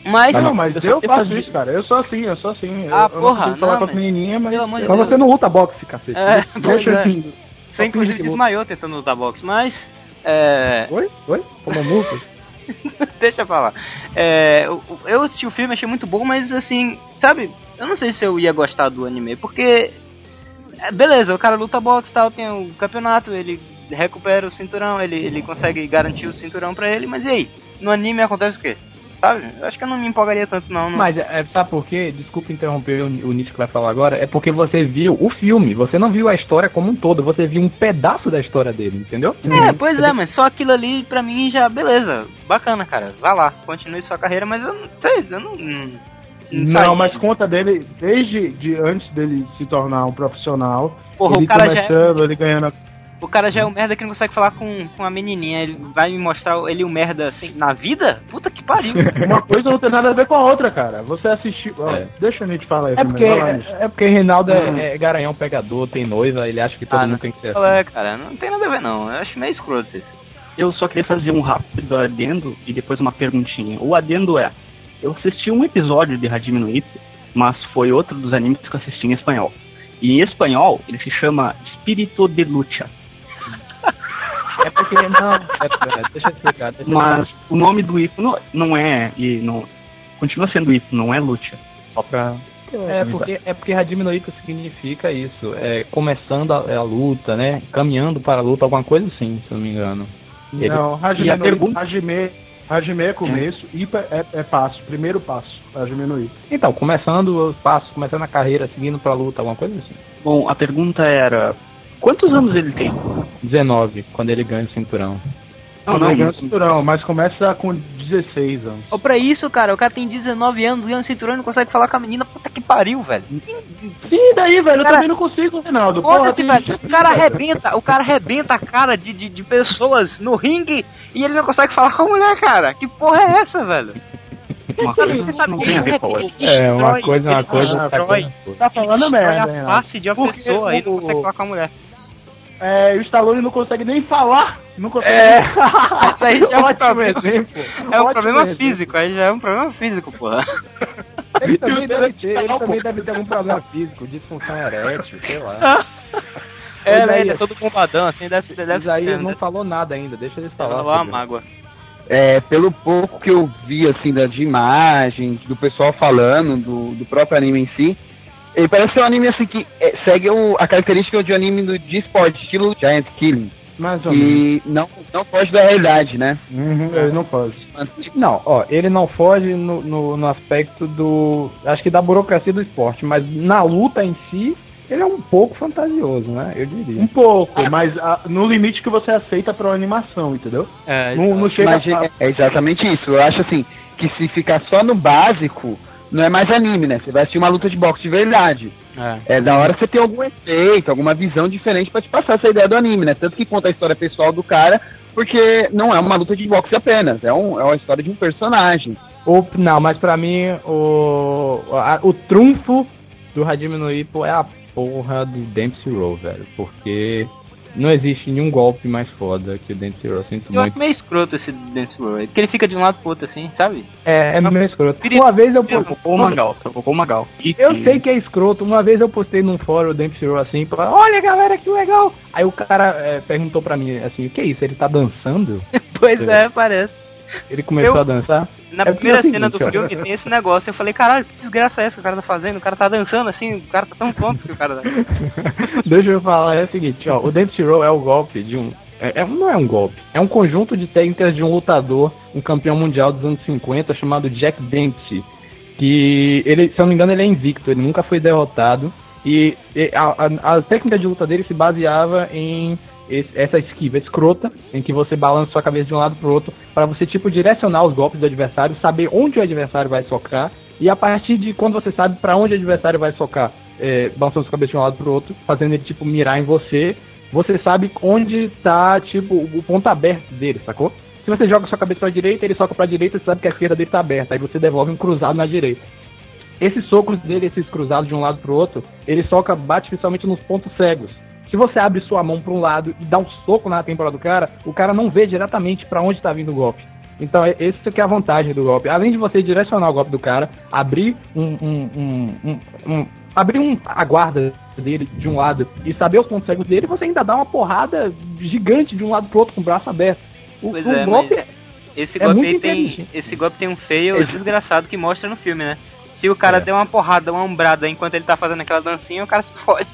Speaker 4: Mas.
Speaker 3: não, mas eu faço isso, cara. Eu sou assim, eu sou assim.
Speaker 4: Ah,
Speaker 3: eu, eu
Speaker 4: porra,
Speaker 3: não consigo falar
Speaker 4: não,
Speaker 3: com as menininhas, mas...
Speaker 2: Mas
Speaker 4: Deus.
Speaker 2: você não luta boxe, cacete.
Speaker 4: É,
Speaker 2: Deixa
Speaker 4: é.
Speaker 2: assim.
Speaker 4: Você inclusive desmaiou tentando lutar boxe, mas. É.
Speaker 2: Oi? Oi? Como multa?
Speaker 4: Deixa pra lá. É, eu, eu assisti o filme, achei muito bom, mas assim, sabe? Eu não sei se eu ia gostar do anime, porque. é, beleza, o cara luta boxe e tal, tem o campeonato, ele recupera o cinturão, ele, ele consegue garantir o cinturão pra ele, mas e aí? No anime acontece o quê? Sabe? Eu acho que eu não me empolgaria tanto, não. não.
Speaker 2: Mas é, sabe por quê? Desculpa interromper o, o Nietzsche que vai falar agora. É porque você viu o filme, você não viu a história como um todo, você viu um pedaço da história dele, entendeu?
Speaker 4: É, pois é, mas só aquilo ali pra mim já, beleza, bacana, cara. Vá lá, continue sua carreira, mas eu não sei, eu não. Não,
Speaker 3: Não,
Speaker 4: saí.
Speaker 3: mas conta dele, desde de antes dele se tornar um profissional,
Speaker 4: Porra,
Speaker 3: ele
Speaker 4: o cara já é-
Speaker 3: começando, ele ganhando...
Speaker 4: O cara já é um merda que não consegue falar com, com a menininha. Ele vai me mostrar ele um merda assim na vida? Puta que pariu.
Speaker 3: Uma coisa não tem nada a ver com a outra, cara. Você assistiu...
Speaker 2: É.
Speaker 3: Deixa a gente falar aí
Speaker 2: É porque,
Speaker 3: vai lá, Nietzsche.
Speaker 2: é porque Reinaldo é, é garanhão pegador, tem noiva, ele acha que todo
Speaker 4: Ah,
Speaker 2: mundo
Speaker 4: não.
Speaker 2: tem que ser assim.
Speaker 4: É, cara? Não tem nada a ver não. Eu acho meio escroto isso.
Speaker 5: Eu só queria fazer um rápido adendo e depois uma perguntinha. O adendo é, eu assisti um episódio de Hajime no Ippo, mas foi outro dos animes que eu assisti em espanhol. E em espanhol, ele se chama Espírito de Lucha.
Speaker 2: É porque, não, é, pera, deixa eu explicar. Deixa eu
Speaker 5: Mas o nome do Ippo não, não é, e não, continua sendo Ippo, não é Lucha. Só pra
Speaker 2: É porque, é porque Hajime no significa isso, é começando a, a luta, né? Caminhando para a luta, alguma coisa assim, se eu não me engano. Ele-
Speaker 3: Não, Hajime,
Speaker 2: a
Speaker 3: no,
Speaker 2: pergunta-
Speaker 3: Hajime, Hajime é começo, Ipa é, é passo, primeiro passo, Ipa.
Speaker 2: Então, começando os passos, começando a carreira, seguindo pra luta, alguma coisa assim.
Speaker 5: Bom, a pergunta era: quantos anos ele tem?
Speaker 2: 19, quando ele ganha o cinturão.
Speaker 5: Não, não,
Speaker 3: ganha o cinturão, mas começa com 16 anos.
Speaker 4: Ou pra isso, cara, o cara tem 19 anos, ganha um cinturão e não consegue falar com a menina, puta que pariu, velho.
Speaker 3: Sim, daí, velho, eu
Speaker 4: Cara,
Speaker 3: também não consigo, Reinaldo. Porra, tem-
Speaker 4: velho. O cara arrebenta, o cara arrebenta a cara de, de, de pessoas no ringue e ele não consegue falar com a mulher, cara. Que porra é essa, velho?
Speaker 5: Uma
Speaker 4: Sabe,
Speaker 5: coisa
Speaker 4: você sabe
Speaker 5: não
Speaker 4: que
Speaker 5: tem a
Speaker 4: ele
Speaker 5: ver com a outra.
Speaker 4: destrói-
Speaker 2: É, uma coisa é uma coisa,
Speaker 4: destrói-
Speaker 2: é.
Speaker 3: Tá falando merda,
Speaker 4: a face de uma pessoa e não
Speaker 3: o-
Speaker 4: consegue falar com a mulher.
Speaker 3: É, o Stallone não consegue nem falar. Não consegue.
Speaker 2: É.
Speaker 4: Isso aí já é um
Speaker 3: Ótimo
Speaker 4: problema.
Speaker 3: exemplo.
Speaker 4: É um
Speaker 3: Ótimo
Speaker 4: problema
Speaker 3: exemplo.
Speaker 4: físico, aí já é um problema físico, porra.
Speaker 2: Ele também, deve ter, ele também deve ter algum problema físico, disfunção erétil, sei lá.
Speaker 4: É, né, ele é todo bombadão, assim, deve ser. Deve
Speaker 2: Isaías
Speaker 4: ser.
Speaker 2: não falou nada ainda, deixa ele falar.
Speaker 4: Falou
Speaker 2: filho.
Speaker 4: mágoa.
Speaker 16: É, pelo pouco que eu vi, assim, da, de imagens, do pessoal falando, do, do próprio anime em si, ele parece ser um anime, assim, que é, segue o- a característica de anime do, de esporte, estilo Giant Killing,
Speaker 2: Mais ou menos.
Speaker 16: que não, não foge da realidade, né?
Speaker 3: Uhum, ele não pode.
Speaker 2: Não, ó, ele não foge no, no, no aspecto do. Acho que da burocracia do esporte, mas na luta em si, ele é um pouco fantasioso, né? Eu diria.
Speaker 3: Um pouco, mas ah, no limite que você aceita pra uma animação, entendeu?
Speaker 4: É,
Speaker 3: Não, não chega
Speaker 16: Mas
Speaker 3: a...
Speaker 16: é, é exatamente isso. Eu acho, assim, que se ficar só no básico, não é mais anime, né? Você vai assistir uma luta de boxe de verdade.
Speaker 4: é.
Speaker 16: É da hora você ter algum efeito, alguma visão diferente pra te passar essa ideia do anime, né? Tanto que conta a história pessoal do cara, porque não é uma luta de boxe apenas, é, um, é uma história de um personagem.
Speaker 2: O, não, mas pra mim, o, a- o trunfo do Hajime no Ippo é a porra do Dempsey Roll, velho. Porque não existe nenhum golpe mais foda que o Dempsey Roll. Sinto
Speaker 4: Eu
Speaker 2: muito.
Speaker 4: acho meio escroto esse Dance Roll porque ele fica de um lado pro outro assim, sabe?
Speaker 2: É, é meio escroto. Uma vez eu
Speaker 5: Provocou o Magal, provocou o Magal.
Speaker 2: Eu sei que é escroto. Uma vez eu postei num fórum o Dempsey Roll assim, pra, olha galera, que legal. Aí o cara é, perguntou pra mim assim, o que é isso? Ele tá dançando?
Speaker 4: Pois é, parece.
Speaker 2: Ele começou
Speaker 4: Eu-
Speaker 2: a dançar?
Speaker 4: Na
Speaker 2: É
Speaker 4: primeira
Speaker 2: é o
Speaker 4: cena
Speaker 2: seguinte,
Speaker 4: do
Speaker 2: ó.
Speaker 4: filme tem esse negócio. Eu falei, caralho, que desgraça é essa que o cara tá fazendo? O cara tá dançando assim, o cara tá tão tonto que o cara tá.
Speaker 2: Deixa eu falar, é o seguinte, ó, o Dempsey Roll é o golpe de um. É, é- não é um golpe, é um conjunto de técnicas de um lutador, um campeão mundial dos anos 50, chamado Jack Dempsey. Que ele, se eu não me engano, ele é invicto, ele nunca foi derrotado. E, e a, a- a técnica de luta dele se baseava em essa esquiva escrota, em que você balança sua cabeça de um lado pro outro, para você, tipo, direcionar os golpes do adversário, saber onde o adversário vai socar, e a partir de quando você sabe para onde o adversário vai socar, é, balançando sua cabeça de um lado pro outro, fazendo ele, tipo, mirar em você, você sabe onde tá, tipo, o ponto aberto dele, sacou? Se você joga sua cabeça pra direita, ele soca pra direita, você sabe que a esquerda dele tá aberta, aí você devolve um cruzado na direita. Esses socos dele, esses cruzados de um lado pro outro, ele soca, bate principalmente nos pontos cegos. Se você abre sua mão pra um lado e dá um soco na têmpora do cara, o cara não vê diretamente pra onde tá vindo o golpe. Então, é- esse que é a vantagem do golpe. Além de você direcionar o golpe do cara, abrir um, um, um, um- abrir um, a guarda dele de um lado e saber os pontos cegos dele, você ainda dá uma porrada gigante de um lado pro outro com o braço aberto. O,
Speaker 4: Pois
Speaker 2: o
Speaker 4: é,
Speaker 2: golpe
Speaker 4: mas esse
Speaker 2: é
Speaker 4: golpe
Speaker 2: muito
Speaker 4: aí tem. Esse golpe tem um feio desgraçado que mostra no filme, né? Se o cara der uma porrada, uma umbrada enquanto ele tá fazendo aquela dancinha, o cara se fode.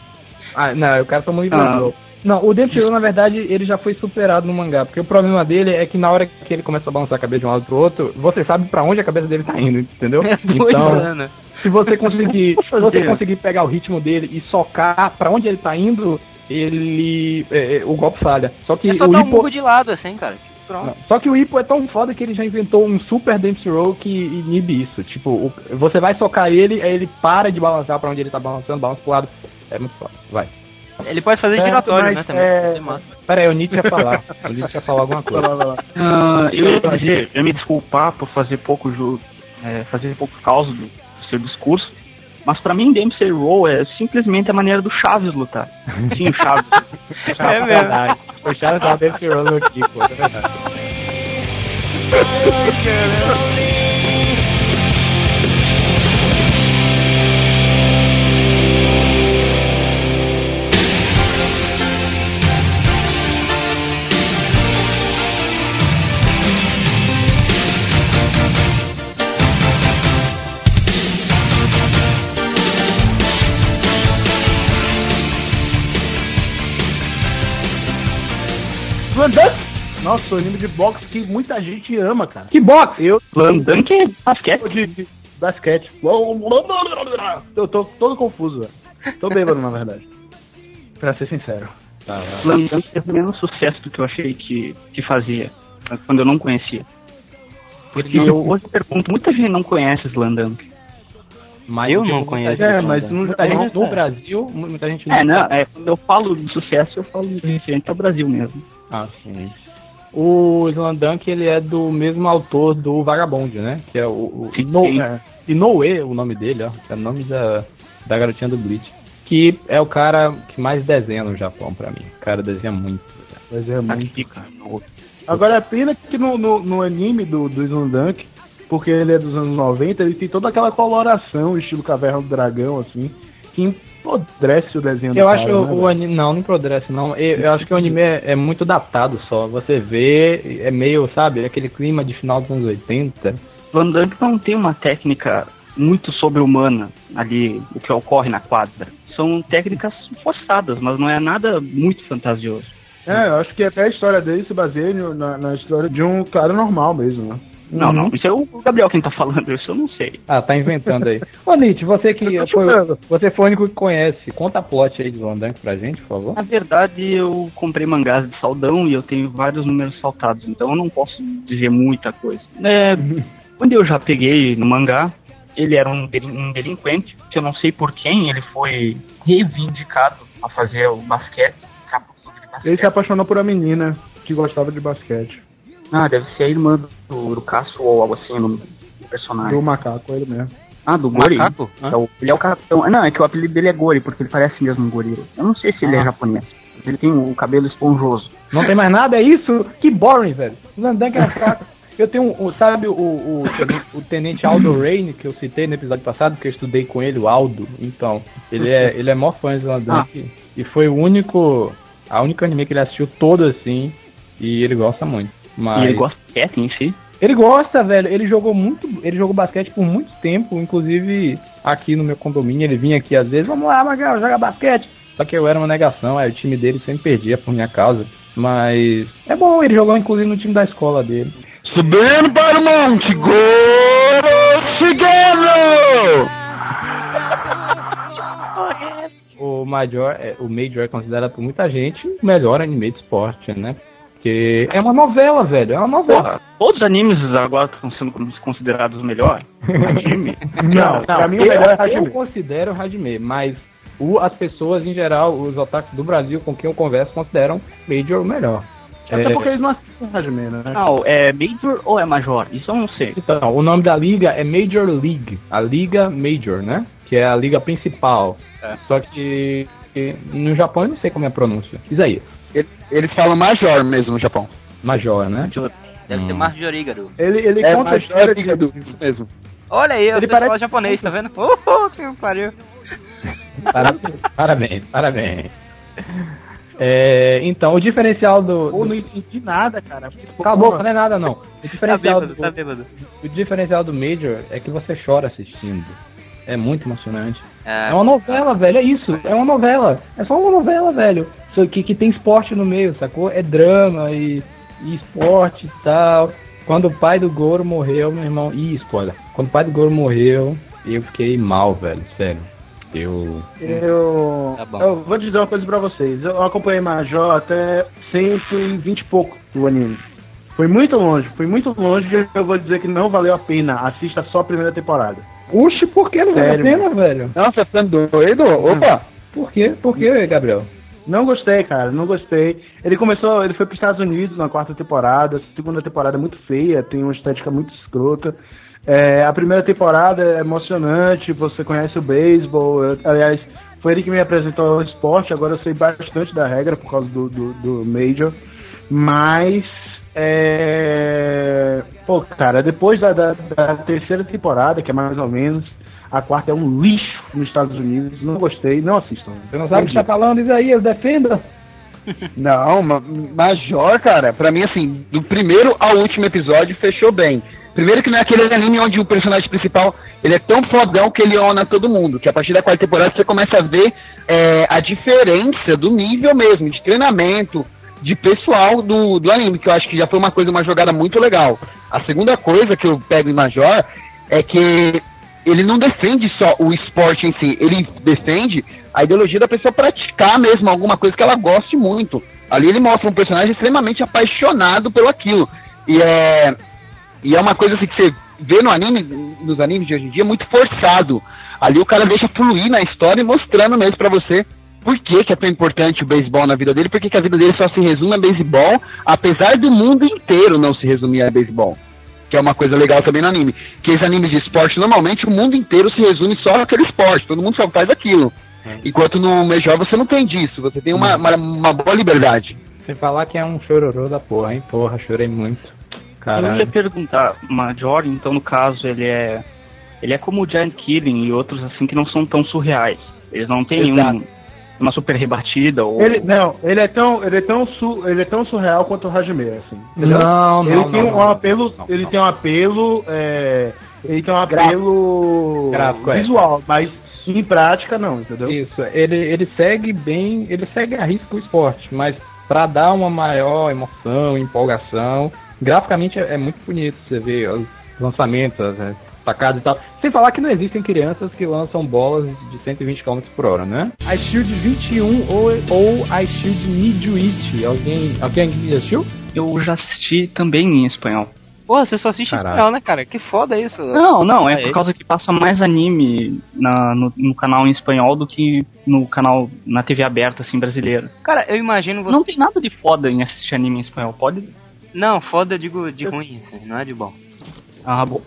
Speaker 2: Ah, não, o cara tomou
Speaker 5: Ah.
Speaker 2: Não, o Roll, na verdade, ele já foi superado no mangá, porque o problema dele é que na hora que ele começa a balançar a cabeça de um lado pro outro, você sabe pra onde a cabeça dele tá indo, entendeu?
Speaker 4: Pois
Speaker 2: Então,
Speaker 4: é, né?
Speaker 2: se você conseguir, se você conseguir pegar o ritmo dele e socar pra onde ele tá indo, ele é, é, o golpe falha. Só que
Speaker 4: É só
Speaker 2: o
Speaker 4: dar um
Speaker 2: Hippo,
Speaker 4: murro de lado, assim, cara.
Speaker 2: Não, só que o Hippo é tão foda que ele já inventou um super Dempsey Roll que inibe isso. Tipo, o- você vai socar ele, aí ele para de balançar pra onde ele tá balançando, balança pro lado. É muito foda. Vai.
Speaker 4: Ele pode fazer
Speaker 3: Certo,
Speaker 4: giratório,
Speaker 3: mas,
Speaker 4: né, também.
Speaker 3: é,
Speaker 4: Isso é massa.
Speaker 2: Pera aí, o Nietzsche ia falar. O Nietzsche ia falar alguma coisa.
Speaker 5: Ah, eu ia dizer, eu ia me desculpar por fazer pouco ju, é, fazer pouco caos do seu discurso, mas pra mim Dempsey Roll é simplesmente a maneira do Chaves lutar. Sim, o Chaves.
Speaker 2: É verdade. O Charles tava Dempsey Roll aqui, pô, é verdade.
Speaker 3: Slam Dunk! Nossa, o anime de boxe que muita gente ama, cara.
Speaker 2: Que boxe?
Speaker 3: Eu
Speaker 5: Slam Dunk é basquete.
Speaker 3: de, de basquete. Eu tô todo confuso, velho. Tô bêbado, na verdade. Pra ser sincero.
Speaker 5: Slam Dunk teve o menos sucesso do que eu achei que, que fazia, quando eu não conhecia. Porque eu hoje pergunto, muita gente não conhece Slam Dunk.
Speaker 4: Mas eu não conheço.
Speaker 3: É, mas no,
Speaker 2: Muita gente no
Speaker 3: no
Speaker 2: Brasil, muita gente
Speaker 5: É, não, é, quando eu falo de sucesso, eu falo referente ao Brasil mesmo.
Speaker 2: Ah, sim. O Slandunk, ele é do mesmo autor do Vagabond, né? Que é o... o
Speaker 5: Sim,
Speaker 2: no,
Speaker 5: sim.
Speaker 2: é, Inoue, o nome dele, ó. É o nome da, da garotinha do Bleach. Que é o cara que mais desenha no Japão, pra mim. O cara desenha muito.
Speaker 3: Mas é muito.
Speaker 5: Aqui, cara. no-
Speaker 3: Agora é pena que no, no, no anime do, do Slam Dunk, porque ele é dos anos 90, ele tem toda aquela coloração, estilo Caverna do Dragão, assim, que empodrece o desenho do
Speaker 2: Eu
Speaker 3: cara,
Speaker 2: acho
Speaker 3: né,
Speaker 2: o anime. Não, não empodrece, não. Eu, eu acho que o anime é, é muito datado só. Você vê, é meio, sabe, aquele clima de final dos anos 80.
Speaker 5: Van Damme não tem uma técnica muito sobre-humana ali, o que ocorre na quadra. São técnicas forçadas, mas não é nada muito fantasioso.
Speaker 3: É, eu acho que até a história dele se baseia no- na, na história de um cara normal mesmo, né?
Speaker 5: Não, não, isso é o Gabriel quem tá falando, isso eu não sei.
Speaker 2: Ah, tá inventando aí. Ô, Nietzsche, você que foi, você foi o único que conhece. Conta a plot aí de Slandunk pra gente, por favor.
Speaker 5: Na verdade, eu comprei mangás de saldão e eu tenho vários números saltados, então eu não posso dizer muita coisa. É, quando eu já peguei no mangá, ele era um, delin- um delinquente, que eu não sei por quem ele foi reivindicado a fazer o basquete. basquete.
Speaker 3: Ele se apaixonou por uma menina que gostava de basquete.
Speaker 5: Ah, deve ser a irmã do, do Cássio ou algo assim no, personagem.
Speaker 3: Do macaco, ele mesmo.
Speaker 5: Ah, do Gori?
Speaker 16: Macaco?
Speaker 5: É o- ele é o capitão. Ah, Não, é que o apelido dele é Gori, porque ele parece mesmo um gorila. Eu não sei se ele é japonês. Ele tem o cabelo esponjoso.
Speaker 2: Não tem mais nada, é isso? Que boring, velho. Slandunk é fraco. Eu tenho, um- o, sabe, o, o, o tenente Aldo Rain, que eu citei no episódio passado, que eu estudei com ele, o Aldo. Então, ele é, ele é maior fã de Slandunk. E foi o único, a única anime que ele assistiu todo assim, e ele gosta muito. Mas...
Speaker 5: E ele gosta de basquete em si.
Speaker 2: Ele gosta, velho. Ele jogou muito, ele jogou basquete por muito tempo, inclusive aqui no meu condomínio. Ele vinha aqui às vezes, vamos lá, Magal, joga basquete. Só que eu era uma negação, aí o time dele sempre perdia por minha causa. Mas é bom, ele jogou inclusive no time da escola dele.
Speaker 16: Subindo para o monte, Goro Shigeru!
Speaker 2: O Major, é, o Major é considerado por muita gente o melhor anime de esporte, né? Porque é uma novela, velho. É uma novela.
Speaker 5: Porra, todos os animes agora estão sendo considerados melhor. Anime.
Speaker 3: Não, pra mim o
Speaker 2: eu,
Speaker 3: melhor é
Speaker 2: eu
Speaker 3: Hajime.
Speaker 2: considero o Hajime, mas o, as pessoas em geral, os otakus do Brasil com quem eu converso, consideram Major o melhor.
Speaker 3: Até
Speaker 2: É,
Speaker 3: porque eles não assistem Hajime, né?
Speaker 5: Não, é Major ou é Major? Isso eu não sei.
Speaker 2: Então, o nome da liga é Major League, a liga Major, né? Que é a liga principal. Só que, que no Japão eu não sei como é a pronúncia. Isaías,
Speaker 16: Ele- Eles falam Major mesmo no Japão.
Speaker 2: Major, né?
Speaker 4: Deve ser Marjorigaru.
Speaker 3: Ele, ele
Speaker 16: É
Speaker 3: conta história
Speaker 16: isso mesmo.
Speaker 4: Olha aí, eu
Speaker 3: Ele
Speaker 4: sei
Speaker 3: parece-
Speaker 4: falar japonês, tá vendo? Uh, que pariu.
Speaker 2: Parabéns, parabéns, parabéns. É, então, o diferencial do.
Speaker 3: Pô,
Speaker 2: do-
Speaker 3: não entendi nada, cara.
Speaker 2: Cala a boca, não é nada não. O
Speaker 4: Tá
Speaker 2: diferencial,
Speaker 4: bêbado,
Speaker 2: do,
Speaker 4: tá bêbado.
Speaker 2: o diferencial do Major é que você chora assistindo. É muito emocionante.
Speaker 4: É,
Speaker 2: É uma novela, velho, é isso. É uma novela. É só uma novela, velho. Só que, que tem esporte no meio, sacou? É drama e, e esporte e tal. Quando o pai do Goro morreu, meu irmão. Ih, spoiler. Quando o pai do Goro morreu, eu fiquei mal, velho, sério. Eu.
Speaker 3: Eu,
Speaker 4: Tá
Speaker 3: eu vou dizer uma coisa pra vocês. Eu acompanhei Major até 120 e pouco do anime. Foi muito longe, foi muito longe. Eu vou dizer que não valeu a pena. Assista só a primeira temporada.
Speaker 2: Puxa, por que não vale a pena, velho?
Speaker 16: Nossa, tá doido? Opa!
Speaker 2: Por quê? Por quê, Gabriel?
Speaker 3: Não gostei, cara, não gostei. Ele começou, ele foi para os Estados Unidos na quarta temporada. A segunda temporada é muito feia, tem uma estética muito escrota. É, a primeira temporada é emocionante, você conhece o beisebol. eu- Aliás, foi ele que me apresentou ao esporte. Agora eu sei bastante da regra por causa do, do, do Major. Mas, é. Pô, cara, depois da, da, da terceira temporada, que é mais ou menos, a quarta é um lixo nos Estados Unidos. Não gostei, não assistam.
Speaker 2: Você não sabe o que tá falando, Isaías, defenda.
Speaker 16: Não, ma- Major, cara, pra mim, assim, do primeiro ao último episódio fechou bem. Primeiro que não é aquele anime onde o personagem principal ele é tão fodão que ele ona todo mundo, que a partir da quarta temporada você começa a ver é, a diferença do nível mesmo, de treinamento, de pessoal do, do anime, que eu acho que já foi uma coisa, uma jogada muito legal. A segunda coisa que eu pego em Major é que ele não defende só o esporte em si, ele defende a ideologia da pessoa praticar mesmo alguma coisa que ela goste muito. Ali ele mostra um personagem extremamente apaixonado pelo aquilo. E é, e é uma coisa assim que você vê no anime, nos animes de hoje em dia, muito forçado. Ali o cara deixa fluir na história e mostrando mesmo pra você por que, que é tão importante o beisebol na vida dele, por que, que a vida dele só se resume a beisebol, apesar do mundo inteiro não se resumir a beisebol. Que é uma coisa legal também no anime. Que os animes de esporte, normalmente, o mundo inteiro se resume só àquele esporte, todo mundo só faz aquilo. Enquanto no Major você não tem disso, você tem uma, uma, uma boa liberdade.
Speaker 2: Sem falar que é um chororô da porra, hein? Porra, chorei muito.
Speaker 5: Eu
Speaker 2: Caralho.
Speaker 5: ia perguntar, Major, então no caso ele é. Ele é como o Giant Killing e outros assim que não são tão surreais. Eles não têm
Speaker 3: Exato.
Speaker 5: um, uma super rebatida ou.
Speaker 3: Ele, não, ele é tão, ele é tão, su, ele é tão surreal quanto o Hajime, assim. entendeu?
Speaker 2: Não,
Speaker 3: ele
Speaker 2: não,
Speaker 3: tem
Speaker 2: não,
Speaker 3: um
Speaker 2: não.
Speaker 3: apelo,
Speaker 2: Não,
Speaker 3: ele
Speaker 2: não.
Speaker 3: tem um apelo, é, ele tem um apelo
Speaker 2: Gráfico, é.
Speaker 3: visual, mas em prática não, entendeu?
Speaker 2: Isso, ele, ele segue bem, ele segue a risco o esporte, mas pra dar uma maior emoção, empolgação, graficamente é, é muito bonito você vê os lançamentos, as as tacadas e tal. Sem falar que não existem crianças que lançam bolas de 120 km por hora, né?
Speaker 15: A Shield 21 ou, ou a Shield Nijuichi. Alguém, alguém assistiu?
Speaker 5: Eu já assisti também em espanhol.
Speaker 4: Porra, você só assiste
Speaker 2: Caralho.
Speaker 4: espanhol, né, cara? Que foda isso.
Speaker 5: Não, não, é por causa que passa mais anime na, no, no canal em espanhol do que no canal na TV aberta, assim, brasileira.
Speaker 4: Cara, eu imagino você.
Speaker 5: Não tem nada de foda em assistir anime em espanhol, pode?
Speaker 4: Não, foda eu digo de ruim, assim, não é de bom.
Speaker 5: Ah, bom.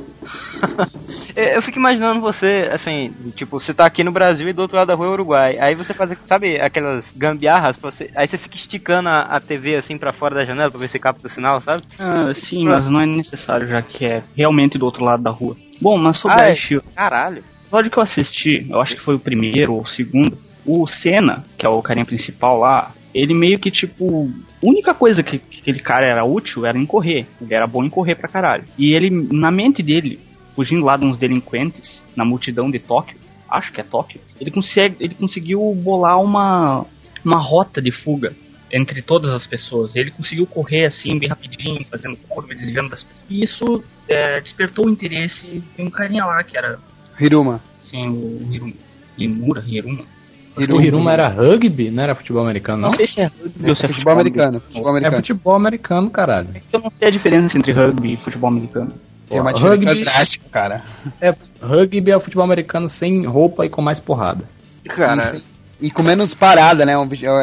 Speaker 4: Eu fico imaginando você, assim, tipo, você tá aqui no Brasil e do outro lado da rua é o Uruguai. Aí você faz, sabe, aquelas gambiarras, pra você, aí você fica esticando a, a TV assim pra fora da janela pra ver se capta o sinal, sabe?
Speaker 5: Ah, sim, mas não é necessário, já que é realmente do outro lado da rua. Bom, mas sobre
Speaker 4: Ah, é? Caralho.
Speaker 5: o episódio que eu assisti, eu acho que foi o primeiro ou o segundo, o Senna, que é o carinha principal lá, ele meio que tipo. Única coisa que, que aquele cara era útil era em correr. Ele era bom em correr pra caralho. E ele, na mente dele, fugindo lá de uns delinquentes, na multidão de Tóquio, acho que é Tóquio, ele, consegue, ele conseguiu bolar uma, uma rota de fuga entre todas as pessoas. Ele conseguiu correr assim, bem rapidinho, fazendo curva, desviando das pessoas. E isso é, despertou o interesse de um carinha lá que era
Speaker 6: Hiruma.
Speaker 5: Sim, o Hiruma. Himura, Hiruma.
Speaker 15: O Hiruma era rugby, não era futebol americano, não?
Speaker 5: Não sei se é rugby ou se é
Speaker 6: Futebol americano. Futebol
Speaker 15: É
Speaker 6: americano.
Speaker 15: futebol americano, caralho.
Speaker 5: Eu não sei a diferença entre rugby e futebol americano.
Speaker 6: Tem uma diferença
Speaker 15: Rugby-
Speaker 6: drástica, cara.
Speaker 15: É, rugby é o futebol americano sem roupa e com mais porrada.
Speaker 4: Cara,
Speaker 6: E com menos parada, né?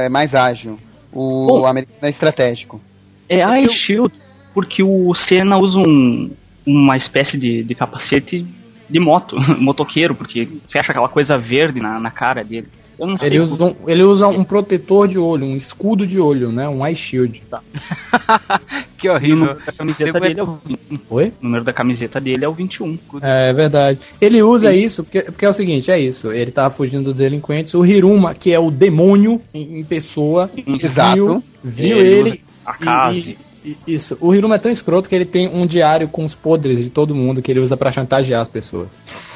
Speaker 6: É mais ágil. O
Speaker 5: Bom.
Speaker 6: americano é estratégico.
Speaker 5: É a Shield porque o Senna usa um, uma espécie de, de capacete de moto, motoqueiro, porque fecha aquela coisa verde na, na cara dele. Eu não sei.
Speaker 15: Ele usa, um, ele usa um protetor de olho, um escudo de olho, né? Um eye shield.
Speaker 4: que
Speaker 5: E o
Speaker 4: horrível.
Speaker 5: número da camiseta dele é o 21.
Speaker 15: Oi?
Speaker 5: O número da camiseta dele é o 21.
Speaker 15: É verdade. Ele usa isso porque, porque é o seguinte, é isso. Ele tava fugindo dos delinquentes. O Hiruma, que é o demônio em, em pessoa,
Speaker 6: Exato.
Speaker 15: viu, viu
Speaker 5: Ele
Speaker 15: ele.
Speaker 5: A casa.
Speaker 15: e- e- isso. O Hiruma é tão escroto que ele tem um diário com os podres de todo mundo que ele usa pra chantagear as pessoas.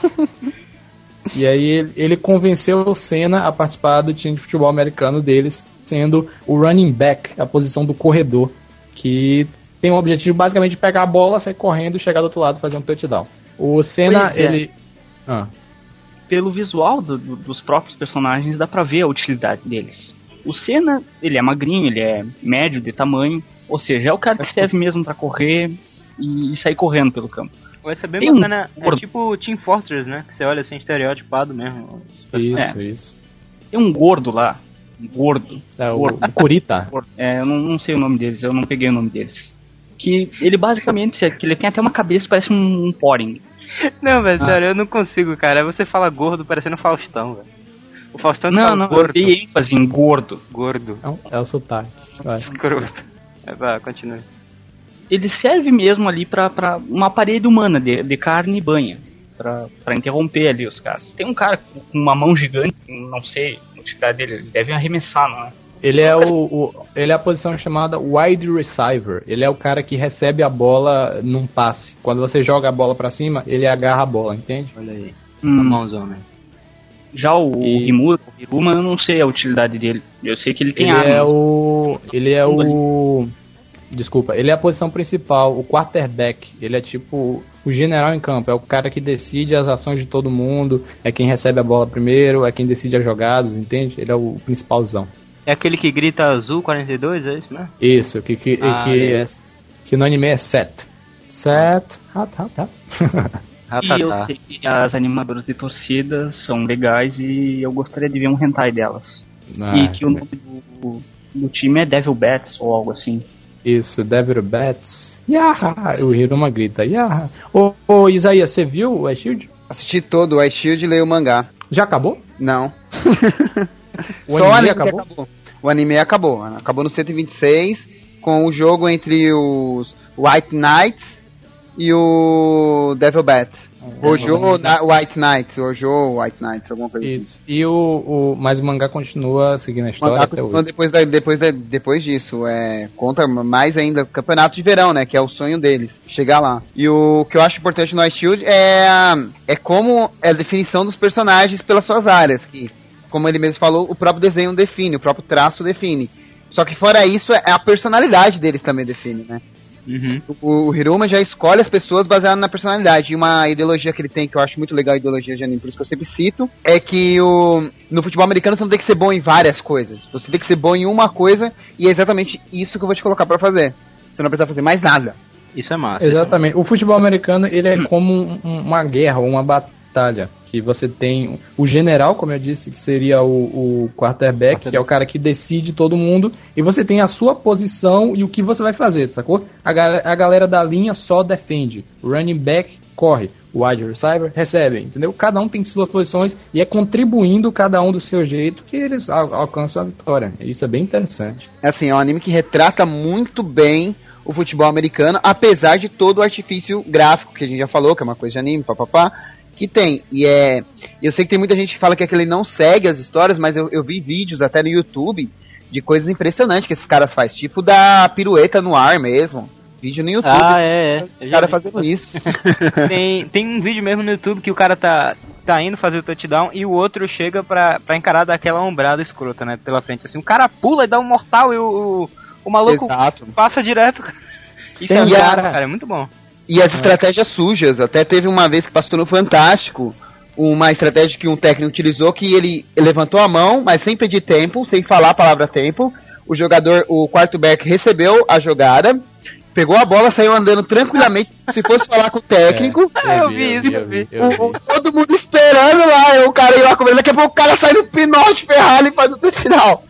Speaker 15: e aí ele, convenceu o Senna a participar do time de futebol americano deles, sendo o running back, a posição do corredor, que tem o objetivo basicamente de pegar a bola, sair correndo, chegar do outro lado e fazer um touchdown. O Senna,
Speaker 5: é.
Speaker 15: ele. Ah.
Speaker 5: pelo visual do- do- dos próprios personagens, dá pra ver a utilidade deles. O Senna, ele é magrinho, ele é médio de tamanho, ou seja, é o cara que serve mesmo pra correr e, e sair correndo pelo campo.
Speaker 4: Vai ser bem
Speaker 5: Tem um
Speaker 4: bacana. É
Speaker 5: gordo.
Speaker 4: tipo Team Fortress, né? Que você olha assim, estereotipado mesmo.
Speaker 15: Isso,
Speaker 5: É.
Speaker 15: isso.
Speaker 5: Tem um gordo lá, um gordo,
Speaker 15: É, o,
Speaker 5: Gordo.
Speaker 15: o Kurita.
Speaker 5: gordo. É, eu não, não sei o nome deles, eu não peguei o nome deles. Que ele basicamente, que ele tem até uma cabeça parece um, um poring.
Speaker 4: Não, velho,
Speaker 15: Ah.
Speaker 4: sério, eu não consigo, cara. Aí Você fala gordo parecendo Faustão, velho. O Faustão
Speaker 5: Não,
Speaker 4: fala
Speaker 5: não, eu
Speaker 4: gordo.
Speaker 5: dei ênfase em gordo.
Speaker 4: Gordo.
Speaker 15: É, o- é o sotaque. Vai.
Speaker 4: Escroto. É, vai, continua.
Speaker 5: Ele serve mesmo ali pra, pra uma parede humana de, de carne e banha. Pra, pra interromper ali os caras. Tem um cara com uma mão gigante, não sei a utilidade dele, ele deve arremessar, não é?
Speaker 15: Ele é o, o- ele é a posição chamada wide receiver. Ele é o cara que recebe a bola num passe. Quando você joga a bola pra cima, ele agarra a bola, entende?
Speaker 4: Olha aí.
Speaker 5: Hum.
Speaker 4: Mãozão, né?
Speaker 5: Já o
Speaker 2: E-
Speaker 5: Rimura, o Hiruma, eu não sei a utilidade dele. Eu sei que ele tem
Speaker 2: Ele
Speaker 5: armas.
Speaker 2: é o. Ele é o. Desculpa, ele é a posição principal, o quarterback. Ele é tipo o general em campo, é o cara que decide as ações de todo mundo, é quem recebe a bola primeiro, é quem decide as jogadas, entende? Ele é o principalzão.
Speaker 4: É aquele que grita azul 42, é isso, né?
Speaker 2: Isso, que, que,
Speaker 4: Ah,
Speaker 2: que,
Speaker 4: é.
Speaker 2: é, que no anime é set. Set. Tá, tá.
Speaker 4: Ah,
Speaker 5: E eu sei que as animadoras de torcida são legais e eu gostaria de ver um hentai delas.
Speaker 2: Ah,
Speaker 5: e que o nome do, do time é Devil Bats ou algo assim.
Speaker 2: Isso, Devil Bats. Yaha! O Hiruma grita, Yaha! Ô, ô Isaías, você viu o Shield?
Speaker 6: Assisti todo o Shield e leio o mangá.
Speaker 2: Já acabou?
Speaker 6: Não.
Speaker 2: O
Speaker 6: Só
Speaker 2: anime acabou?
Speaker 6: acabou. O anime acabou. Acabou no 126 com o jogo entre os White Knights e o Devil Bat. Hojo na White Knights, Hojo White Knights, alguma coisa assim.
Speaker 2: Isso. E o, o. Mas o mangá continua seguindo a
Speaker 6: O
Speaker 2: história até hoje.
Speaker 6: depois, da, depois, da, depois disso, é, conta mais ainda campeonato de verão, né? Que é o sonho deles, chegar lá. E o que eu acho importante no Ice Shield é, é como é a definição dos personagens pelas suas áreas, que, como ele mesmo falou, o próprio desenho define, o próprio traço define. Só que fora isso, é a personalidade deles também define, né?
Speaker 4: Uhum.
Speaker 6: O, o Hiruma já escolhe as pessoas baseado na personalidade. E uma ideologia que ele tem, que eu acho muito legal, a ideologia de anime, por isso que eu sempre cito, é que o, no futebol americano você não tem que ser bom em várias coisas. Você tem que ser bom em uma coisa, e é exatamente isso que eu vou te colocar pra fazer. Você não precisa fazer mais nada.
Speaker 4: Isso é massa.
Speaker 2: Exatamente. O futebol americano ele é como um- uma guerra, uma batalha. Que você tem o general, como eu disse, que seria o, o quarterback, que é o cara que decide todo mundo, e você tem a sua posição e o que você vai fazer, sacou? A, ga- a galera da linha só defende. O running back corre. O wide receiver recebe, entendeu? Cada um tem suas posições e é contribuindo cada um do seu jeito que eles al- alcançam a vitória. Isso é bem interessante.
Speaker 6: Assim, é um anime que retrata muito bem o futebol americano, apesar de todo o artifício gráfico que a gente já falou, que é uma coisa de anime, papapá, que tem. E é. Eu sei que tem muita gente que fala que aquele não segue as histórias, mas eu, eu vi vídeos até no YouTube de coisas impressionantes que esses caras fazem, tipo da pirueta no ar mesmo. Vídeo no YouTube.
Speaker 4: Ah, é, é.
Speaker 6: Os caras fazendo isso.
Speaker 4: tem, tem um vídeo mesmo no YouTube que o cara tá, tá indo fazer o touchdown e o outro chega pra, pra encarar daquela ombrada escrota, né? Pela frente. Assim, o cara pula e dá um mortal e o, o, o maluco
Speaker 6: Exato.
Speaker 4: passa direto. Isso
Speaker 6: Tem
Speaker 4: é, cara, cara, é muito bom.
Speaker 6: E as estratégias sujas. Até teve uma vez que passou no Fantástico uma estratégia que um técnico utilizou que ele levantou a mão, mas sem pedir tempo, sem falar a palavra tempo. O jogador, o quarterback, recebeu a jogada, pegou a bola, saiu andando tranquilamente, se fosse falar com o técnico.
Speaker 4: É, eu vi isso, eu vi.
Speaker 6: O- o- todo mundo esperando lá, o cara ia lá comer, daqui a pouco o cara sai no pinote ferrado e faz o touchdown.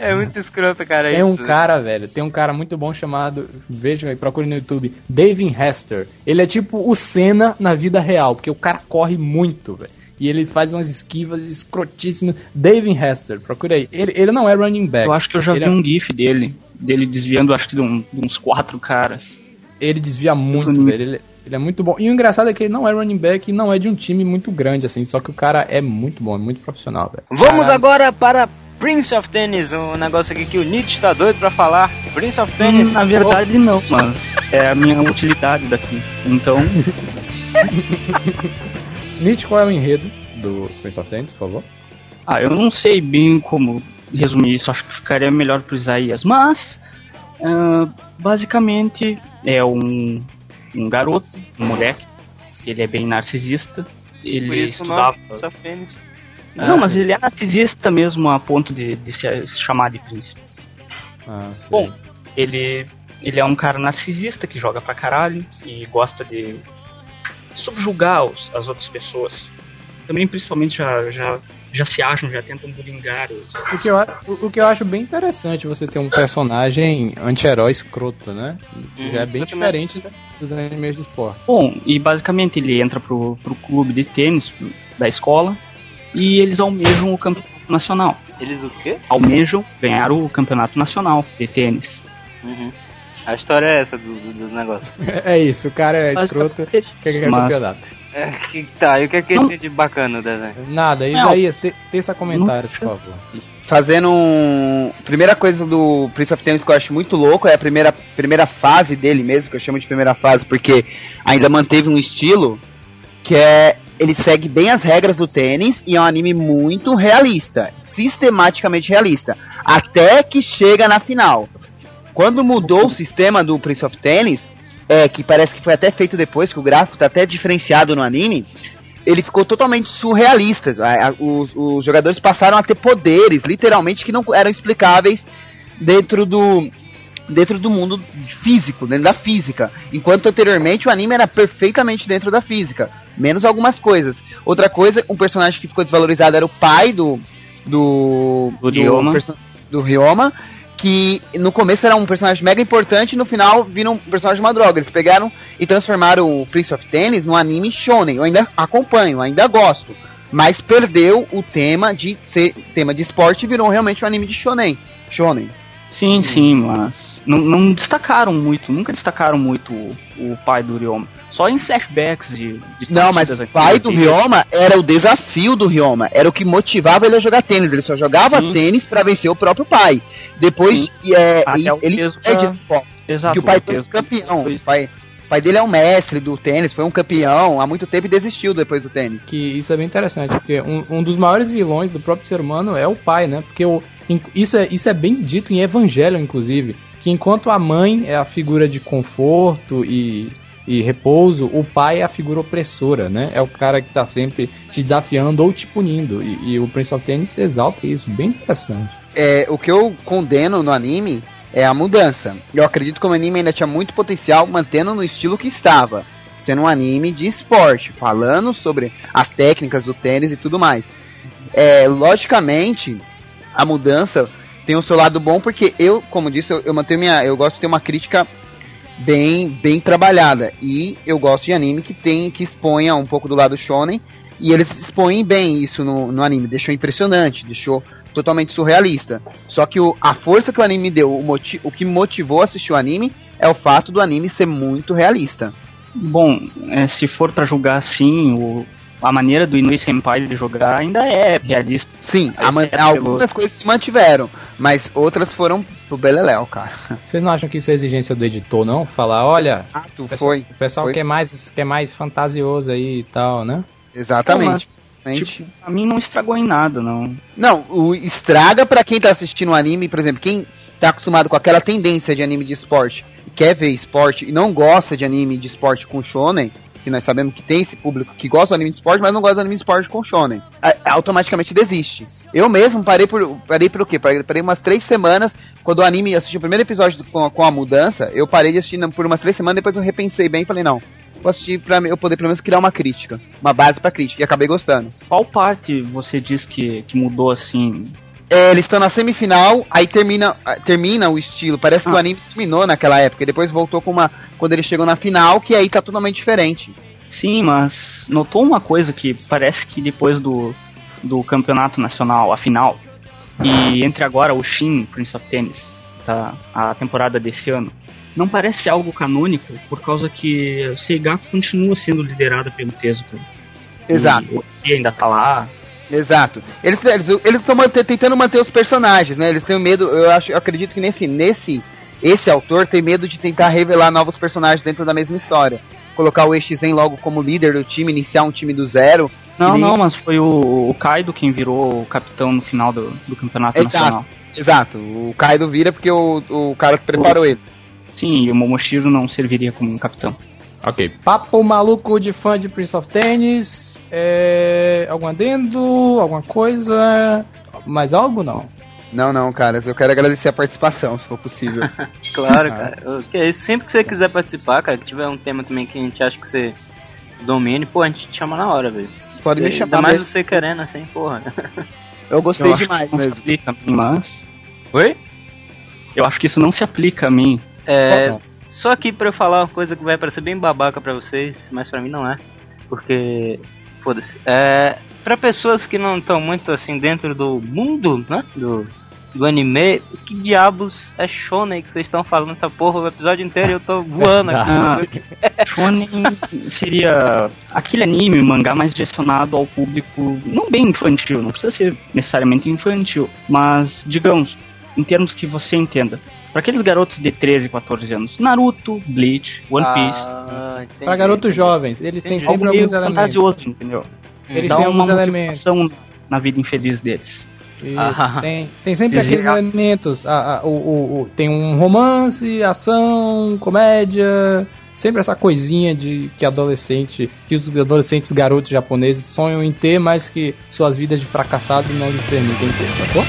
Speaker 4: É muito escroto, cara.
Speaker 2: Tem um
Speaker 4: isso.
Speaker 2: cara, velho, tem um cara muito bom chamado, vejam aí, procure no YouTube, David Hester. Ele é tipo o Senna na vida real, porque o cara corre muito, velho. E ele faz umas esquivas escrotíssimas. David Hester, procura aí. Ele, ele não é running back.
Speaker 5: Eu acho que eu já
Speaker 2: ele
Speaker 5: vi
Speaker 2: é-
Speaker 5: um gif dele, dele desviando acho que de, um- de uns quatro caras.
Speaker 2: Ele desvia muito,
Speaker 5: Running-
Speaker 2: velho. Ele, ele é muito bom. E o engraçado é que ele não é running back e não é de um time muito grande, assim. Só que o cara é muito bom, é muito profissional, velho.
Speaker 4: Vamos
Speaker 2: Caralho.
Speaker 4: agora para Prince of Tennis, um negócio aqui que o Nietzsche tá doido pra falar. Prince of Tennis.
Speaker 5: Hum, Na verdade não, mas é a minha utilidade daqui. Então,
Speaker 2: Nietzsche, qual é o enredo do Prince of Tennis, por favor?
Speaker 5: ah, eu não sei bem como resumir isso, acho que ficaria melhor pro Isaías, mas ah, basicamente é um, um garoto, um moleque, ele é bem narcisista, ele
Speaker 4: Por isso
Speaker 5: estudava...
Speaker 4: of Tennis.
Speaker 5: Não, mas ele é narcisista mesmo a ponto de, de se se chamar de príncipe.
Speaker 2: Ah,
Speaker 5: Bom, ele, ele é um cara narcisista que joga pra caralho e gosta de subjugar os- as outras pessoas. Também, principalmente, já, já, já se acham, já tentam bullyingar os,
Speaker 2: O que, eu, o, o que eu acho bem interessante você ter um personagem anti-herói escroto, né? Que já é bem diferente dos animes de esporte.
Speaker 5: Bom, e basicamente ele entra pro, pro clube de tênis da escola e eles almejam o campeonato nacional.
Speaker 4: Eles o quê?
Speaker 5: Almejam ganhar o campeonato nacional de tênis.
Speaker 4: Uhum. A história é essa do, do, do negócio.
Speaker 2: É isso, o cara é escroto, quer ganhar
Speaker 5: Mas-
Speaker 2: campeonato.
Speaker 4: É, que tá, e o que é que
Speaker 5: Não.
Speaker 4: tem de bacana o desenho?
Speaker 2: Nada, Isaías, te, teça comentários, por favor.
Speaker 6: Fazendo um. Primeira coisa do Prince of Tennis que eu acho muito louco é a primeira, primeira fase dele mesmo, que eu chamo de primeira fase, porque ainda manteve um estilo que é. ele segue bem as regras do tênis e é um anime muito realista, sistematicamente realista, até que chega na final. Quando mudou o sistema do Prince of Tennis, é, que parece que foi até feito depois, que o gráfico tá até diferenciado no anime, ele ficou totalmente surrealista. Os, os jogadores passaram a ter poderes, literalmente, que não eram explicáveis dentro do dentro do mundo físico, dentro da física. Enquanto anteriormente o anime era perfeitamente dentro da física, menos algumas coisas. Outra coisa, um personagem que ficou desvalorizado era o pai do do
Speaker 5: Do Ryoma.
Speaker 6: perso- do Ryoma, que no começo era um personagem mega importante e no final vira um personagem de uma droga. Eles pegaram e transformaram o Prince of Tennis num anime shonen. Eu ainda acompanho, ainda gosto, mas perdeu o tema de ser tema de esporte e virou realmente um anime de shonen. Shonen.
Speaker 5: Sim, sim, mas não, não destacaram muito, nunca destacaram muito o, o pai do Ryoma. Só em flashbacks de, de
Speaker 6: Não, mas pai do. Ryoma era o desafio do Ryoma, era o que motivava ele a jogar tênis. Ele só jogava
Speaker 5: Sim.
Speaker 6: tênis pra vencer o próprio pai. Depois e, é, e
Speaker 5: o
Speaker 6: ele perde foco.
Speaker 5: Exato,
Speaker 6: que o pai foi um campeão. O pai, o pai dele é um mestre do tênis, foi um campeão há muito tempo e desistiu depois do tênis.
Speaker 15: Que isso é bem interessante, porque um, um dos maiores vilões do próprio ser humano é o pai, né? Porque o, isso, é, isso é bem dito em Evangelho, inclusive, que enquanto a mãe é a figura de conforto e, e repouso, o pai é a figura opressora, né? É o cara que tá sempre te desafiando ou te punindo. E, e o Prince of Tennis exalta isso, bem interessante.
Speaker 6: É, o que eu condeno no anime é a mudança. Eu acredito que o anime ainda tinha muito potencial mantendo no estilo que estava. Sendo um anime de esporte, falando sobre as técnicas do tênis e tudo mais. É, logicamente, a mudança tem o seu lado bom, porque eu, como disse, eu, eu mantenho minha. Eu gosto de ter uma crítica bem, bem trabalhada. E eu gosto de anime que tem, que exponha um pouco do lado shonen. E eles expõem bem isso no, no anime. Deixou impressionante, deixou totalmente surrealista. Só que o, a força que o anime deu, o, moti o que motivou a assistir o anime, é o fato do anime ser muito realista.
Speaker 5: Bom, é, se for pra julgar assim, o, a maneira do Inui Senpai de jogar ainda é realista.
Speaker 6: Sim, a
Speaker 5: É,
Speaker 6: algumas coisas se mantiveram, mas outras foram pro Beleléu, cara.
Speaker 15: Vocês não acham que isso é exigência do editor, não? Falar, olha,
Speaker 6: tu
Speaker 15: o pessoal,
Speaker 6: foi,
Speaker 15: o pessoal
Speaker 6: foi.
Speaker 15: quer mais quer mais fantasioso aí e tal, né?
Speaker 6: Exatamente.
Speaker 5: Tipo, a mim não estragou em nada, não.
Speaker 6: Não, o estraga pra quem tá assistindo o anime, por exemplo, quem tá acostumado com aquela tendência de anime de esporte, quer ver esporte e não gosta de anime de esporte com shonen, que nós sabemos que tem esse público que gosta do anime de esporte, mas não gosta do anime de esporte com shonen, a- automaticamente desiste. Eu mesmo parei por parei por o quê? Parei, umas três semanas, quando o anime assisti o primeiro episódio com, a- com a mudança, eu parei de assistir por umas três semanas, depois eu repensei bem e falei, não, vou assistir pra eu poder pelo menos criar uma crítica, uma base pra crítica, e acabei gostando.
Speaker 5: Qual parte você diz que, que mudou assim?
Speaker 6: É, eles estão na semifinal, aí termina, ah, termina o estilo. Parece que o anime terminou naquela época. E depois voltou com uma. Quando eles chegam na final, que aí tá totalmente diferente.
Speaker 5: Sim, mas notou uma coisa que parece que depois do, do campeonato nacional, a final, e entre agora o Shin Prince of Tennis, tá, a temporada desse ano, não parece algo canônico por causa que o Seigaku continua sendo liderada pelo Tezuka.
Speaker 6: Exato.
Speaker 5: E o Oki ainda tá lá.
Speaker 6: Exato. Eles eles eles estão tentando manter os personagens, né? Eles têm medo, eu acho, eu acredito que nesse nesse esse autor tem medo de tentar revelar novos personagens dentro da mesma história. Colocar o Exizen logo como líder do time, iniciar um time do zero.
Speaker 5: Não,
Speaker 6: nem-
Speaker 5: não, mas foi o, o Kaido quem virou o capitão no final do, do campeonato nacional.
Speaker 6: Exato. Exato. O Kaido vira porque o, o cara preparou ele.
Speaker 5: Sim, e o Momoshiro não serviria como um capitão.
Speaker 15: Ok. Papo maluco de fã de Prince of Tennis. É... Algum adendo? Alguma coisa? Mais algo não?
Speaker 6: Não, não, caras. Eu quero agradecer a participação, se for possível.
Speaker 4: Claro, cara. Eu- Que é isso, sempre que você quiser participar, cara, que tiver um tema também que a gente acha que você domine, pô, a gente te chama na hora, velho.
Speaker 6: Pode me
Speaker 4: Ainda
Speaker 6: chamar
Speaker 4: mais
Speaker 6: mesmo.
Speaker 4: você querendo, assim, porra.
Speaker 6: Eu gostei
Speaker 5: Eu
Speaker 6: demais mesmo.
Speaker 5: Aplica mas.
Speaker 4: Oi?
Speaker 5: Eu acho que isso não se aplica a mim.
Speaker 4: É, só aqui pra eu falar uma coisa que vai parecer bem babaca pra vocês, mas pra mim não é. Porque, foda-se. É, pra pessoas que não estão muito assim dentro do mundo, né? Do, do anime, que diabos é shonen que vocês estão falando essa porra o episódio inteiro e eu tô voando aqui.
Speaker 5: Shonen seria aquele anime, mangá mais direcionado ao público não bem infantil, não precisa ser necessariamente infantil, mas digamos, em termos que você entenda. Pra aqueles garotos de 13, 14 anos. Naruto, Bleach, One Piece.
Speaker 17: Ah, entendi.
Speaker 2: Pra garotos jovens, eles têm sempre
Speaker 5: Algo meio
Speaker 2: alguns elementos.
Speaker 5: fantasioso, entendeu?
Speaker 2: Eles
Speaker 5: Dá
Speaker 2: têm
Speaker 5: uma
Speaker 2: alguns elementos.
Speaker 5: na vida infeliz deles.
Speaker 2: Isso,
Speaker 17: Ah.
Speaker 2: tem, tem sempre
Speaker 5: Eles
Speaker 2: aqueles elementos. A- a- o, o- o- tem um romance, ação, comédia. Sempre essa coisinha de que adolescente, que os adolescentes garotos japoneses sonham em ter, mas que suas vidas de fracassado não lhes permitem ter, sacou?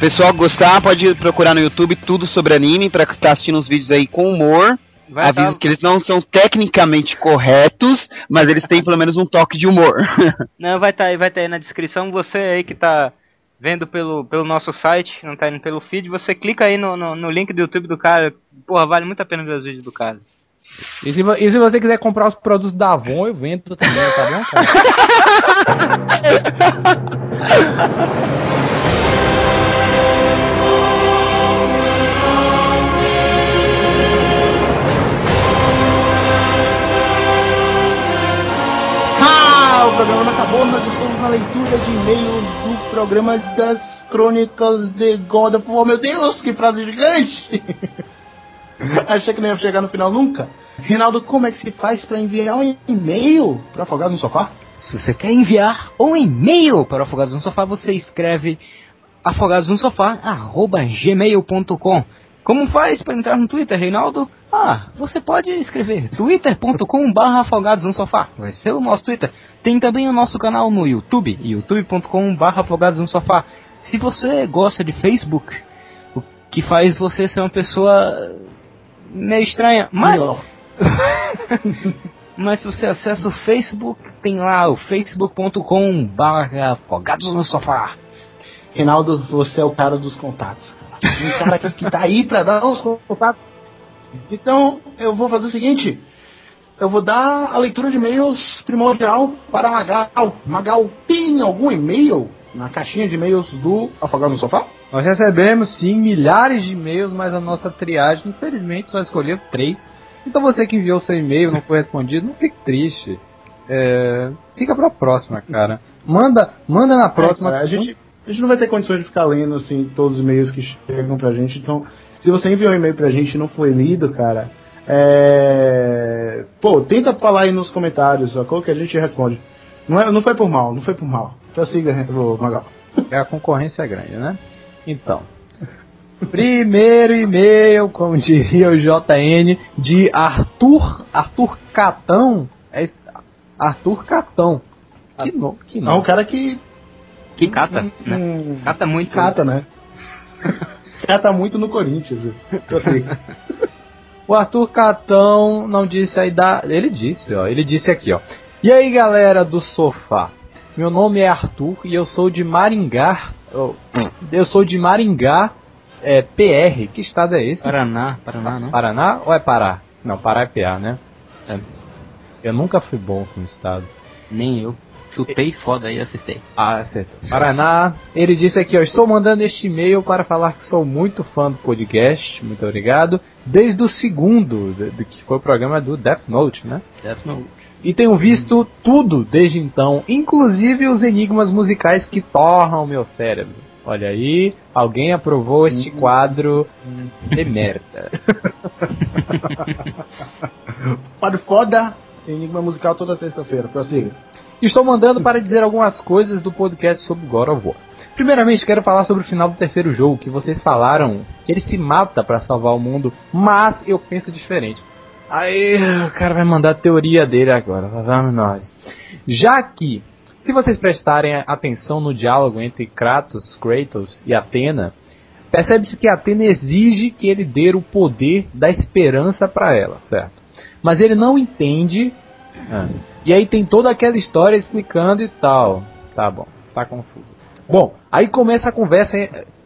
Speaker 6: Pessoal, gostar, pode procurar no YouTube tudo sobre anime pra estar assistindo os vídeos aí com humor.
Speaker 17: Vai
Speaker 6: Aviso
Speaker 17: tá-
Speaker 6: que eles não são tecnicamente corretos, mas eles têm pelo menos um toque de humor.
Speaker 17: Não, vai estar aí, vai tá aí na descrição. Você aí que tá vendo pelo, pelo nosso site, não tá indo pelo feed, você clica aí no, no, no link do YouTube do cara. Porra, vale muito a pena ver os vídeos do cara.
Speaker 2: E se, e se você quiser comprar os produtos da Avon, eu vendo também, tá bom,
Speaker 3: programa acabou, nós estamos na leitura de e-mails do programa das crônicas de God of War. Meu Deus, que frase gigante! Achei que não ia chegar no final nunca. Reinaldo, como é que se faz para enviar um e-mail para Afogados no Sofá?
Speaker 4: Se você quer enviar um e-mail para Afogados no Sofá, você escreve afogadosnosofá@gmail.com. Como faz para entrar no Twitter, Reinaldo? Ah, você pode escrever twitter.com.br afogados no sofá. Vai ser o nosso Twitter. Tem também o nosso canal no YouTube, youtube.com.br afogados no sofá. Se você gosta de Facebook, o que faz você ser uma pessoa meio estranha, mas mas se você acessa o Facebook, tem lá o facebook.com barra afogados no sofá.
Speaker 3: Reinaldo, você é o cara dos contatos. Um cara que, tá aí pra dar os contatos. Então, eu vou fazer o seguinte. Eu vou dar a leitura de e-mails primordial para Magal. Magal, tem algum e-mail na caixinha de e-mails do Afogado no Sofá?
Speaker 2: Nós recebemos sim milhares de e-mails, mas a nossa triagem, infelizmente, só escolheu três. Então você que enviou seu e-mail e não foi respondido, não fique triste. É, fica pra próxima, cara. Manda, manda na próxima.
Speaker 3: É, a, gente, a gente não vai ter condições de ficar lendo assim todos os e-mails que chegam pra gente. Então, se você enviou um e-mail pra gente e não foi lido, cara, é... pô, tenta falar aí nos comentários, sacou? Que a gente responde. Não, é, não foi por mal, não foi por mal. Prossiga, Magal.
Speaker 2: A concorrência é grande, né? Então. Primeiro e-mail, como diria o JN, de Arthur, Arthur Catão. É isso, Arthur Catão. Que, no, que
Speaker 3: É um cara que.
Speaker 17: Que cata, né?
Speaker 3: Hum,
Speaker 17: Cata muito.
Speaker 3: cata, né? cata muito no Corinthians. Prossiga.
Speaker 2: O Arthur Catão não disse a idade. Ele disse, ó. Ele disse aqui, ó. E aí, galera do sofá? Meu nome é Arthur e eu sou de Maringá. Eu, eu sou de Maringá, é, PR. Que estado é esse?
Speaker 17: Paraná, Paraná, não?
Speaker 2: Paraná ou é Pará? Não, Pará é PA, né? É. Eu nunca fui bom com estados.
Speaker 17: Nem eu. Chutei foda aí, acertei.
Speaker 2: Ah, acertou. Paraná. Ele disse aqui, ó, estou mandando este e-mail para falar que sou muito fã do podcast, muito obrigado, desde o segundo, do, que foi o programa do Death Note, né?
Speaker 17: Death Note.
Speaker 2: E tenho visto tudo desde então, inclusive os enigmas musicais que torram meu cérebro. Olha aí, alguém aprovou este quadro de merda.
Speaker 3: Quadro foda, Enigma Musical toda sexta-feira. Prossiga.
Speaker 2: Estou mandando para dizer algumas coisas do podcast sobre God of War. Primeiramente, quero falar sobre o final do terceiro jogo, que vocês falaram que ele se mata para salvar o mundo, mas eu penso diferente. Aí, o cara vai mandar a teoria dele agora, vamos nós. Já que, se vocês prestarem atenção no diálogo entre Kratos, Kratos e Atena, percebe-se que Atena exige que ele dê o poder da esperança para ela, certo? Mas ele não entende. Ah, e aí tem toda aquela história explicando e tal. Tá bom, tá confuso. Bom, aí começa a conversa.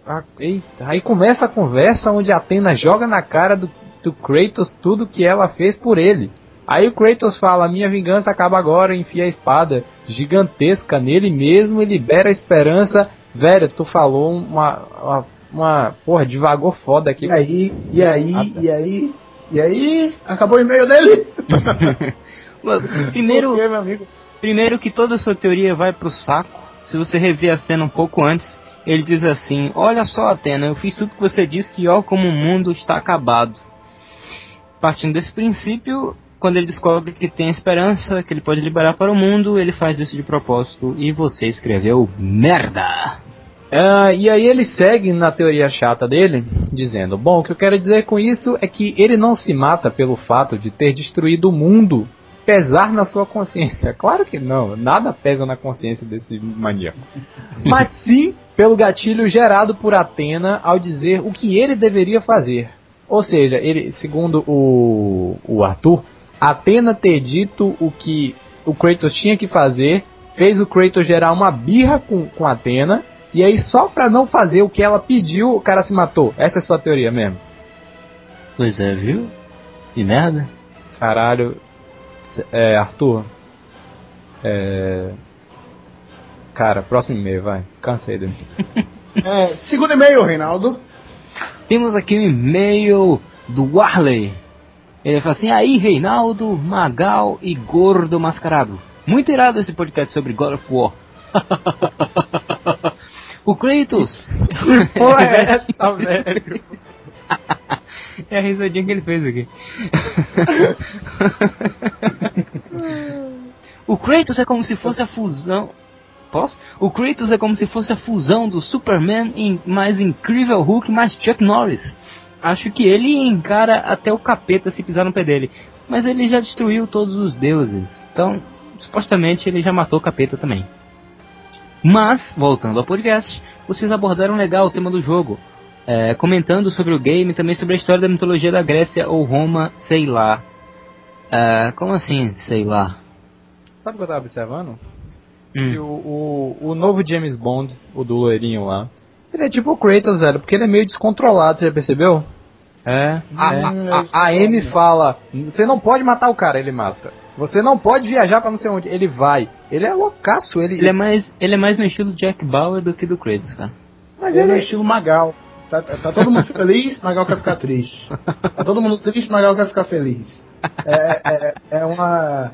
Speaker 2: ah, Eita, aí começa a conversa onde a Atena joga na cara do, do Kratos tudo que ela fez por ele. Aí o Kratos fala: Minha vingança acaba agora, enfia a espada gigantesca nele mesmo e libera a esperança. Velho, tu falou uma. uma, uma porra, devagou foda aqui.
Speaker 3: E aí, e aí, e aí, E aí, acabou o e-mail dele?
Speaker 4: Primeiro,
Speaker 3: Por quê, meu amigo?
Speaker 4: primeiro que toda a sua teoria vai pro saco. Se você rever a cena um pouco antes, ele diz assim: Olha só, Atena, eu fiz tudo que você disse e ó como o mundo está acabado. Partindo desse princípio, quando ele descobre que tem esperança, que ele pode liberar para o mundo, ele faz isso de propósito. E você escreveu merda.
Speaker 2: Ah, e aí ele segue na teoria chata dele, dizendo: Bom, o que eu quero dizer com isso é que ele não se mata pelo fato de ter destruído o mundo pesar na sua consciência. Claro que não, nada pesa na consciência desse maníaco. Mas sim pelo gatilho gerado por Atena ao dizer o que ele deveria fazer. Ou seja, ele, segundo o, o Arthur, Atena ter dito o que o Kratos tinha que fazer, fez o Kratos gerar uma birra com, com Atena, e aí só pra não fazer o que ela pediu, o cara se matou. Essa é a sua teoria mesmo?
Speaker 4: Pois é, viu? Que merda.
Speaker 2: Caralho. É, Arthur. É. Cara, próximo e-mail, vai. Cansei dele.
Speaker 3: É, segundo e-mail, Reinaldo.
Speaker 4: Temos aqui um e-mail do Warley. Ele fala assim: Aí, Reinaldo, Magal e Gordo Mascarado. Muito irado esse podcast sobre God of War. o Kratos.
Speaker 2: Porra, é essa, velho?
Speaker 4: É a risadinha que ele fez aqui. o Kratos é como se fosse a fusão. Posso? O Kratos é como se fosse a fusão do Superman em mais incrível Hulk mais Chuck Norris. Acho que ele encara até o capeta se pisar no pé dele. Mas ele já destruiu todos os deuses. Então, supostamente ele já matou o capeta também. Mas, voltando ao podcast, vocês abordaram legal o tema do jogo. É, comentando sobre o game e também sobre a história da mitologia da Grécia ou Roma, sei lá. É, como assim, sei lá?
Speaker 2: Sabe o que eu tava observando?
Speaker 4: Hum.
Speaker 2: Que o, o, o novo James Bond, o do loirinho lá, ele é tipo o Kratos, velho, porque ele é meio descontrolado, você já percebeu?
Speaker 4: É.
Speaker 2: A, a, a, a M fala, você não pode matar o cara, ele mata. Você não pode viajar pra não sei onde, ele vai. Ele é loucaço, ele...
Speaker 4: Ele é mais, ele é mais no estilo Jack Bauer do que do Kratos, cara.
Speaker 3: Mas ele é estilo Magal. Tá, tá todo mundo feliz, Magal quer ficar triste. Tá todo mundo triste, Magal quer ficar feliz. É, é, é uma.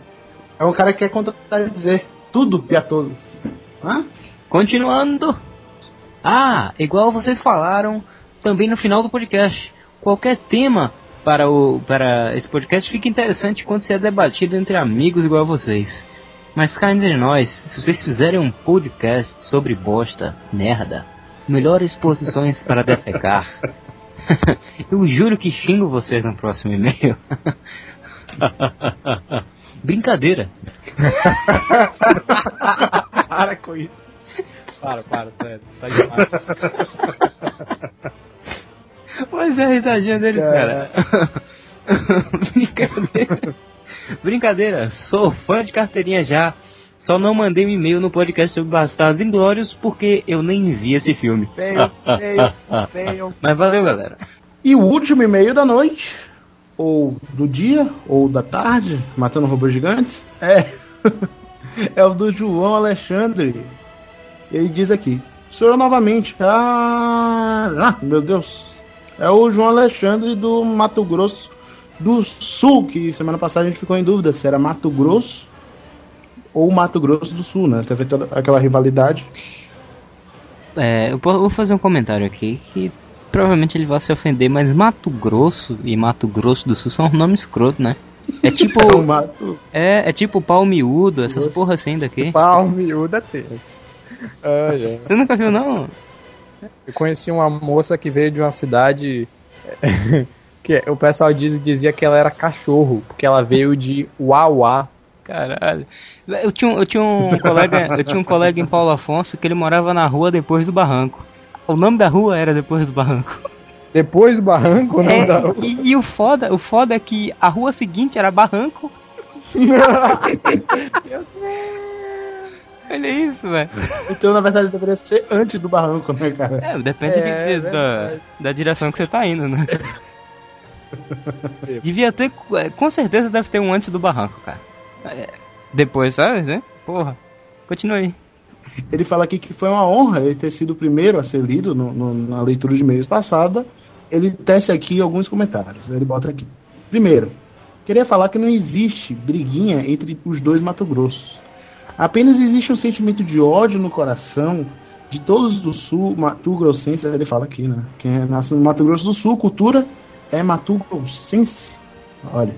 Speaker 3: É um cara que quer contradizer tudo e a todos. Hã?
Speaker 4: Continuando. Ah, igual vocês falaram também no final do podcast. Qualquer tema para, o, para esse podcast fica interessante quando se é debatido entre amigos igual a vocês. Mas cá entre nós, se vocês fizerem um podcast sobre bosta, merda, melhores posições para defecar, eu juro que xingo vocês no próximo e-mail. Brincadeira.
Speaker 2: para com isso. Para, para, sério. Tá demais.
Speaker 4: Mas é a risadinha deles, cara. Brincadeira. Brincadeira, sou fã de carteirinha já. Só não mandei um e-mail no podcast sobre Bastardos Inglórios porque eu nem vi esse filme.
Speaker 3: Feio, feio, feio.
Speaker 4: Mas valeu, galera.
Speaker 3: E o último e-mail da noite, ou do dia, ou da tarde, matando robôs gigantes, é, é o do João Alexandre. Ele diz aqui: Sou eu novamente. Ah, ah, meu Deus. É o João Alexandre do Mato Grosso do Sul, que semana passada a gente ficou em dúvida se era Mato Grosso ou Mato Grosso do Sul, né? Teve toda aquela rivalidade.
Speaker 4: É, eu vou fazer um comentário aqui que provavelmente ele vai se ofender, mas Mato Grosso e Mato Grosso do Sul são um nome escroto, né? É tipo.
Speaker 3: O Mato
Speaker 4: é, é tipo pau miúdo, essas porra assim daqui.
Speaker 2: Pau miúda tenso. Ai, ai.
Speaker 4: Você nunca viu, não?
Speaker 2: Eu conheci uma moça que veio de uma cidade que o pessoal diz, dizia que ela era cachorro, porque ela veio de Uauá.
Speaker 4: Caralho. Eu tinha, um- eu tinha um colega, eu tinha um colega em Paulo Afonso que ele morava na rua depois do barranco. O nome da rua era depois do barranco.
Speaker 2: Depois do barranco, não
Speaker 4: É,
Speaker 2: dá.
Speaker 4: e, e o foda, o foda é que a rua seguinte era barranco. Olha isso, velho.
Speaker 3: Então, na verdade, deveria ser antes do barranco, né, cara?
Speaker 4: É, depende de-
Speaker 3: É,
Speaker 4: de-
Speaker 3: é
Speaker 4: da, da direção que você tá indo, né? Devia ter, com certeza deve ter um antes do barranco, cara. É, depois, sabe, né? Porra. Continua aí.
Speaker 3: Ele fala aqui que foi uma honra ele ter sido o primeiro a ser lido no- no- na leitura de e-mails passada. Ele tece aqui alguns comentários. Ele bota aqui. Primeiro, queria falar que não existe briguinha entre os dois Mato Grossos. Apenas existe um sentimento de ódio no coração de todos do Sul, Mato Grossense, ele fala aqui, né? Quem nasce no Mato Grosso do Sul, cultura é Mato Grossense. Olha,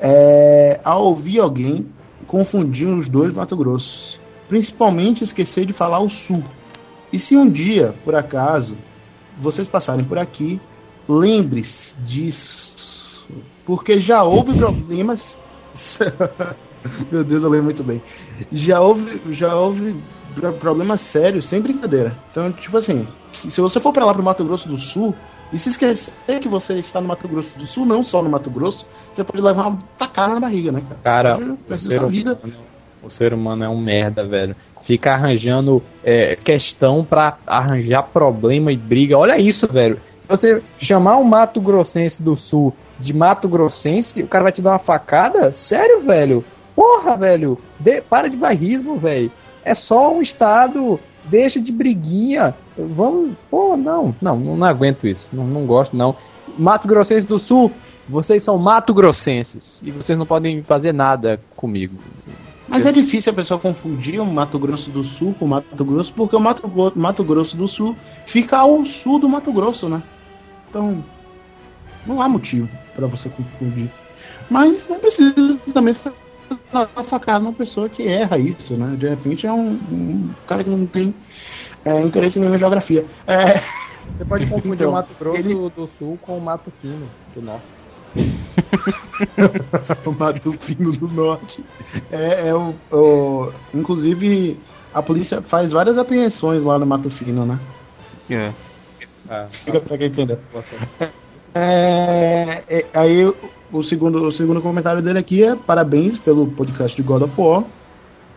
Speaker 3: é, ao ouvir alguém confundir os dois Mato Grossos, principalmente esquecer de falar o Sul. E se um dia, por acaso, vocês passarem por aqui, lembre-se disso, porque já houve problemas. Meu Deus, eu lembro muito bem. Já houve, já houve pro- problemas sérios, sem brincadeira. Então, tipo assim, se você for pra lá pro Mato Grosso do Sul e se esquecer que você está no Mato Grosso do Sul, não só no Mato Grosso, você pode levar uma facada na barriga, né, cara?
Speaker 2: Cara, o ser, humano, o ser humano é um merda, velho. Fica arranjando é, questão pra arranjar problema e briga. Olha isso, velho. Se você chamar um Mato Grossense do Sul de Mato Grossense, o cara vai te dar uma facada? Sério, velho? Porra, velho. De- para de barrismo, velho. É só um estado. Deixa de briguinha. Vamos. Pô, não. Não, não aguento isso. Não, não gosto, não. Mato Grossense do Sul, vocês são Mato Grossenses. E vocês não podem fazer nada comigo.
Speaker 3: Mas é difícil a pessoa confundir o Mato Grosso do Sul com o Mato Grosso, porque o Mato, Mato Grosso do Sul fica ao sul do Mato Grosso, né? Então, não há motivo pra você confundir. Mas não precisa também dar uma facada numa pessoa que erra isso, né? De repente é um, um cara que não tem é, interesse nenhum em geografia. É,
Speaker 2: Você pode confundir
Speaker 3: Então,
Speaker 2: o Mato Grosso
Speaker 3: ele-
Speaker 2: do Sul com o Mato Fino do Norte.
Speaker 3: o Mato Fino do Norte. É, é o, o- Inclusive, a polícia faz várias apreensões lá no Mato Fino, né?
Speaker 4: É.
Speaker 2: Ah,
Speaker 3: Fica pra quem entender. É, é, aí o- segundo, o segundo comentário dele aqui é parabéns pelo podcast de God of War.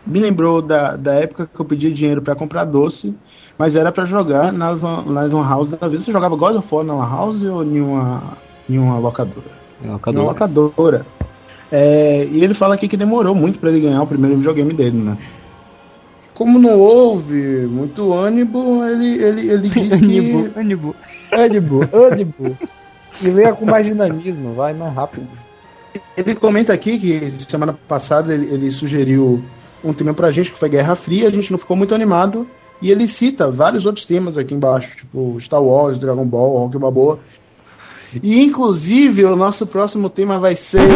Speaker 3: Me lembrou da, da época que eu pedia dinheiro pra comprar doce, mas era pra jogar nas, nas lan house da vida. Você jogava God of War na lan house ou em uma, em uma locadora?
Speaker 4: Locadora.
Speaker 3: Uma locadora. É, e ele fala aqui que demorou muito pra ele ganhar o primeiro videogame dele, né? Como não houve muito ânimo, ele, ele, ele disse que...
Speaker 4: Ânimo.
Speaker 2: Ânimo, ânimo. E leia com mais dinamismo, vai mais rápido.
Speaker 3: Ele comenta aqui que semana passada ele, ele sugeriu um tema pra gente que foi Guerra Fria, a gente não ficou muito animado. E ele cita vários outros temas aqui embaixo, tipo Star Wars, Dragon Ball, Rock Balboa. E inclusive o nosso próximo tema vai ser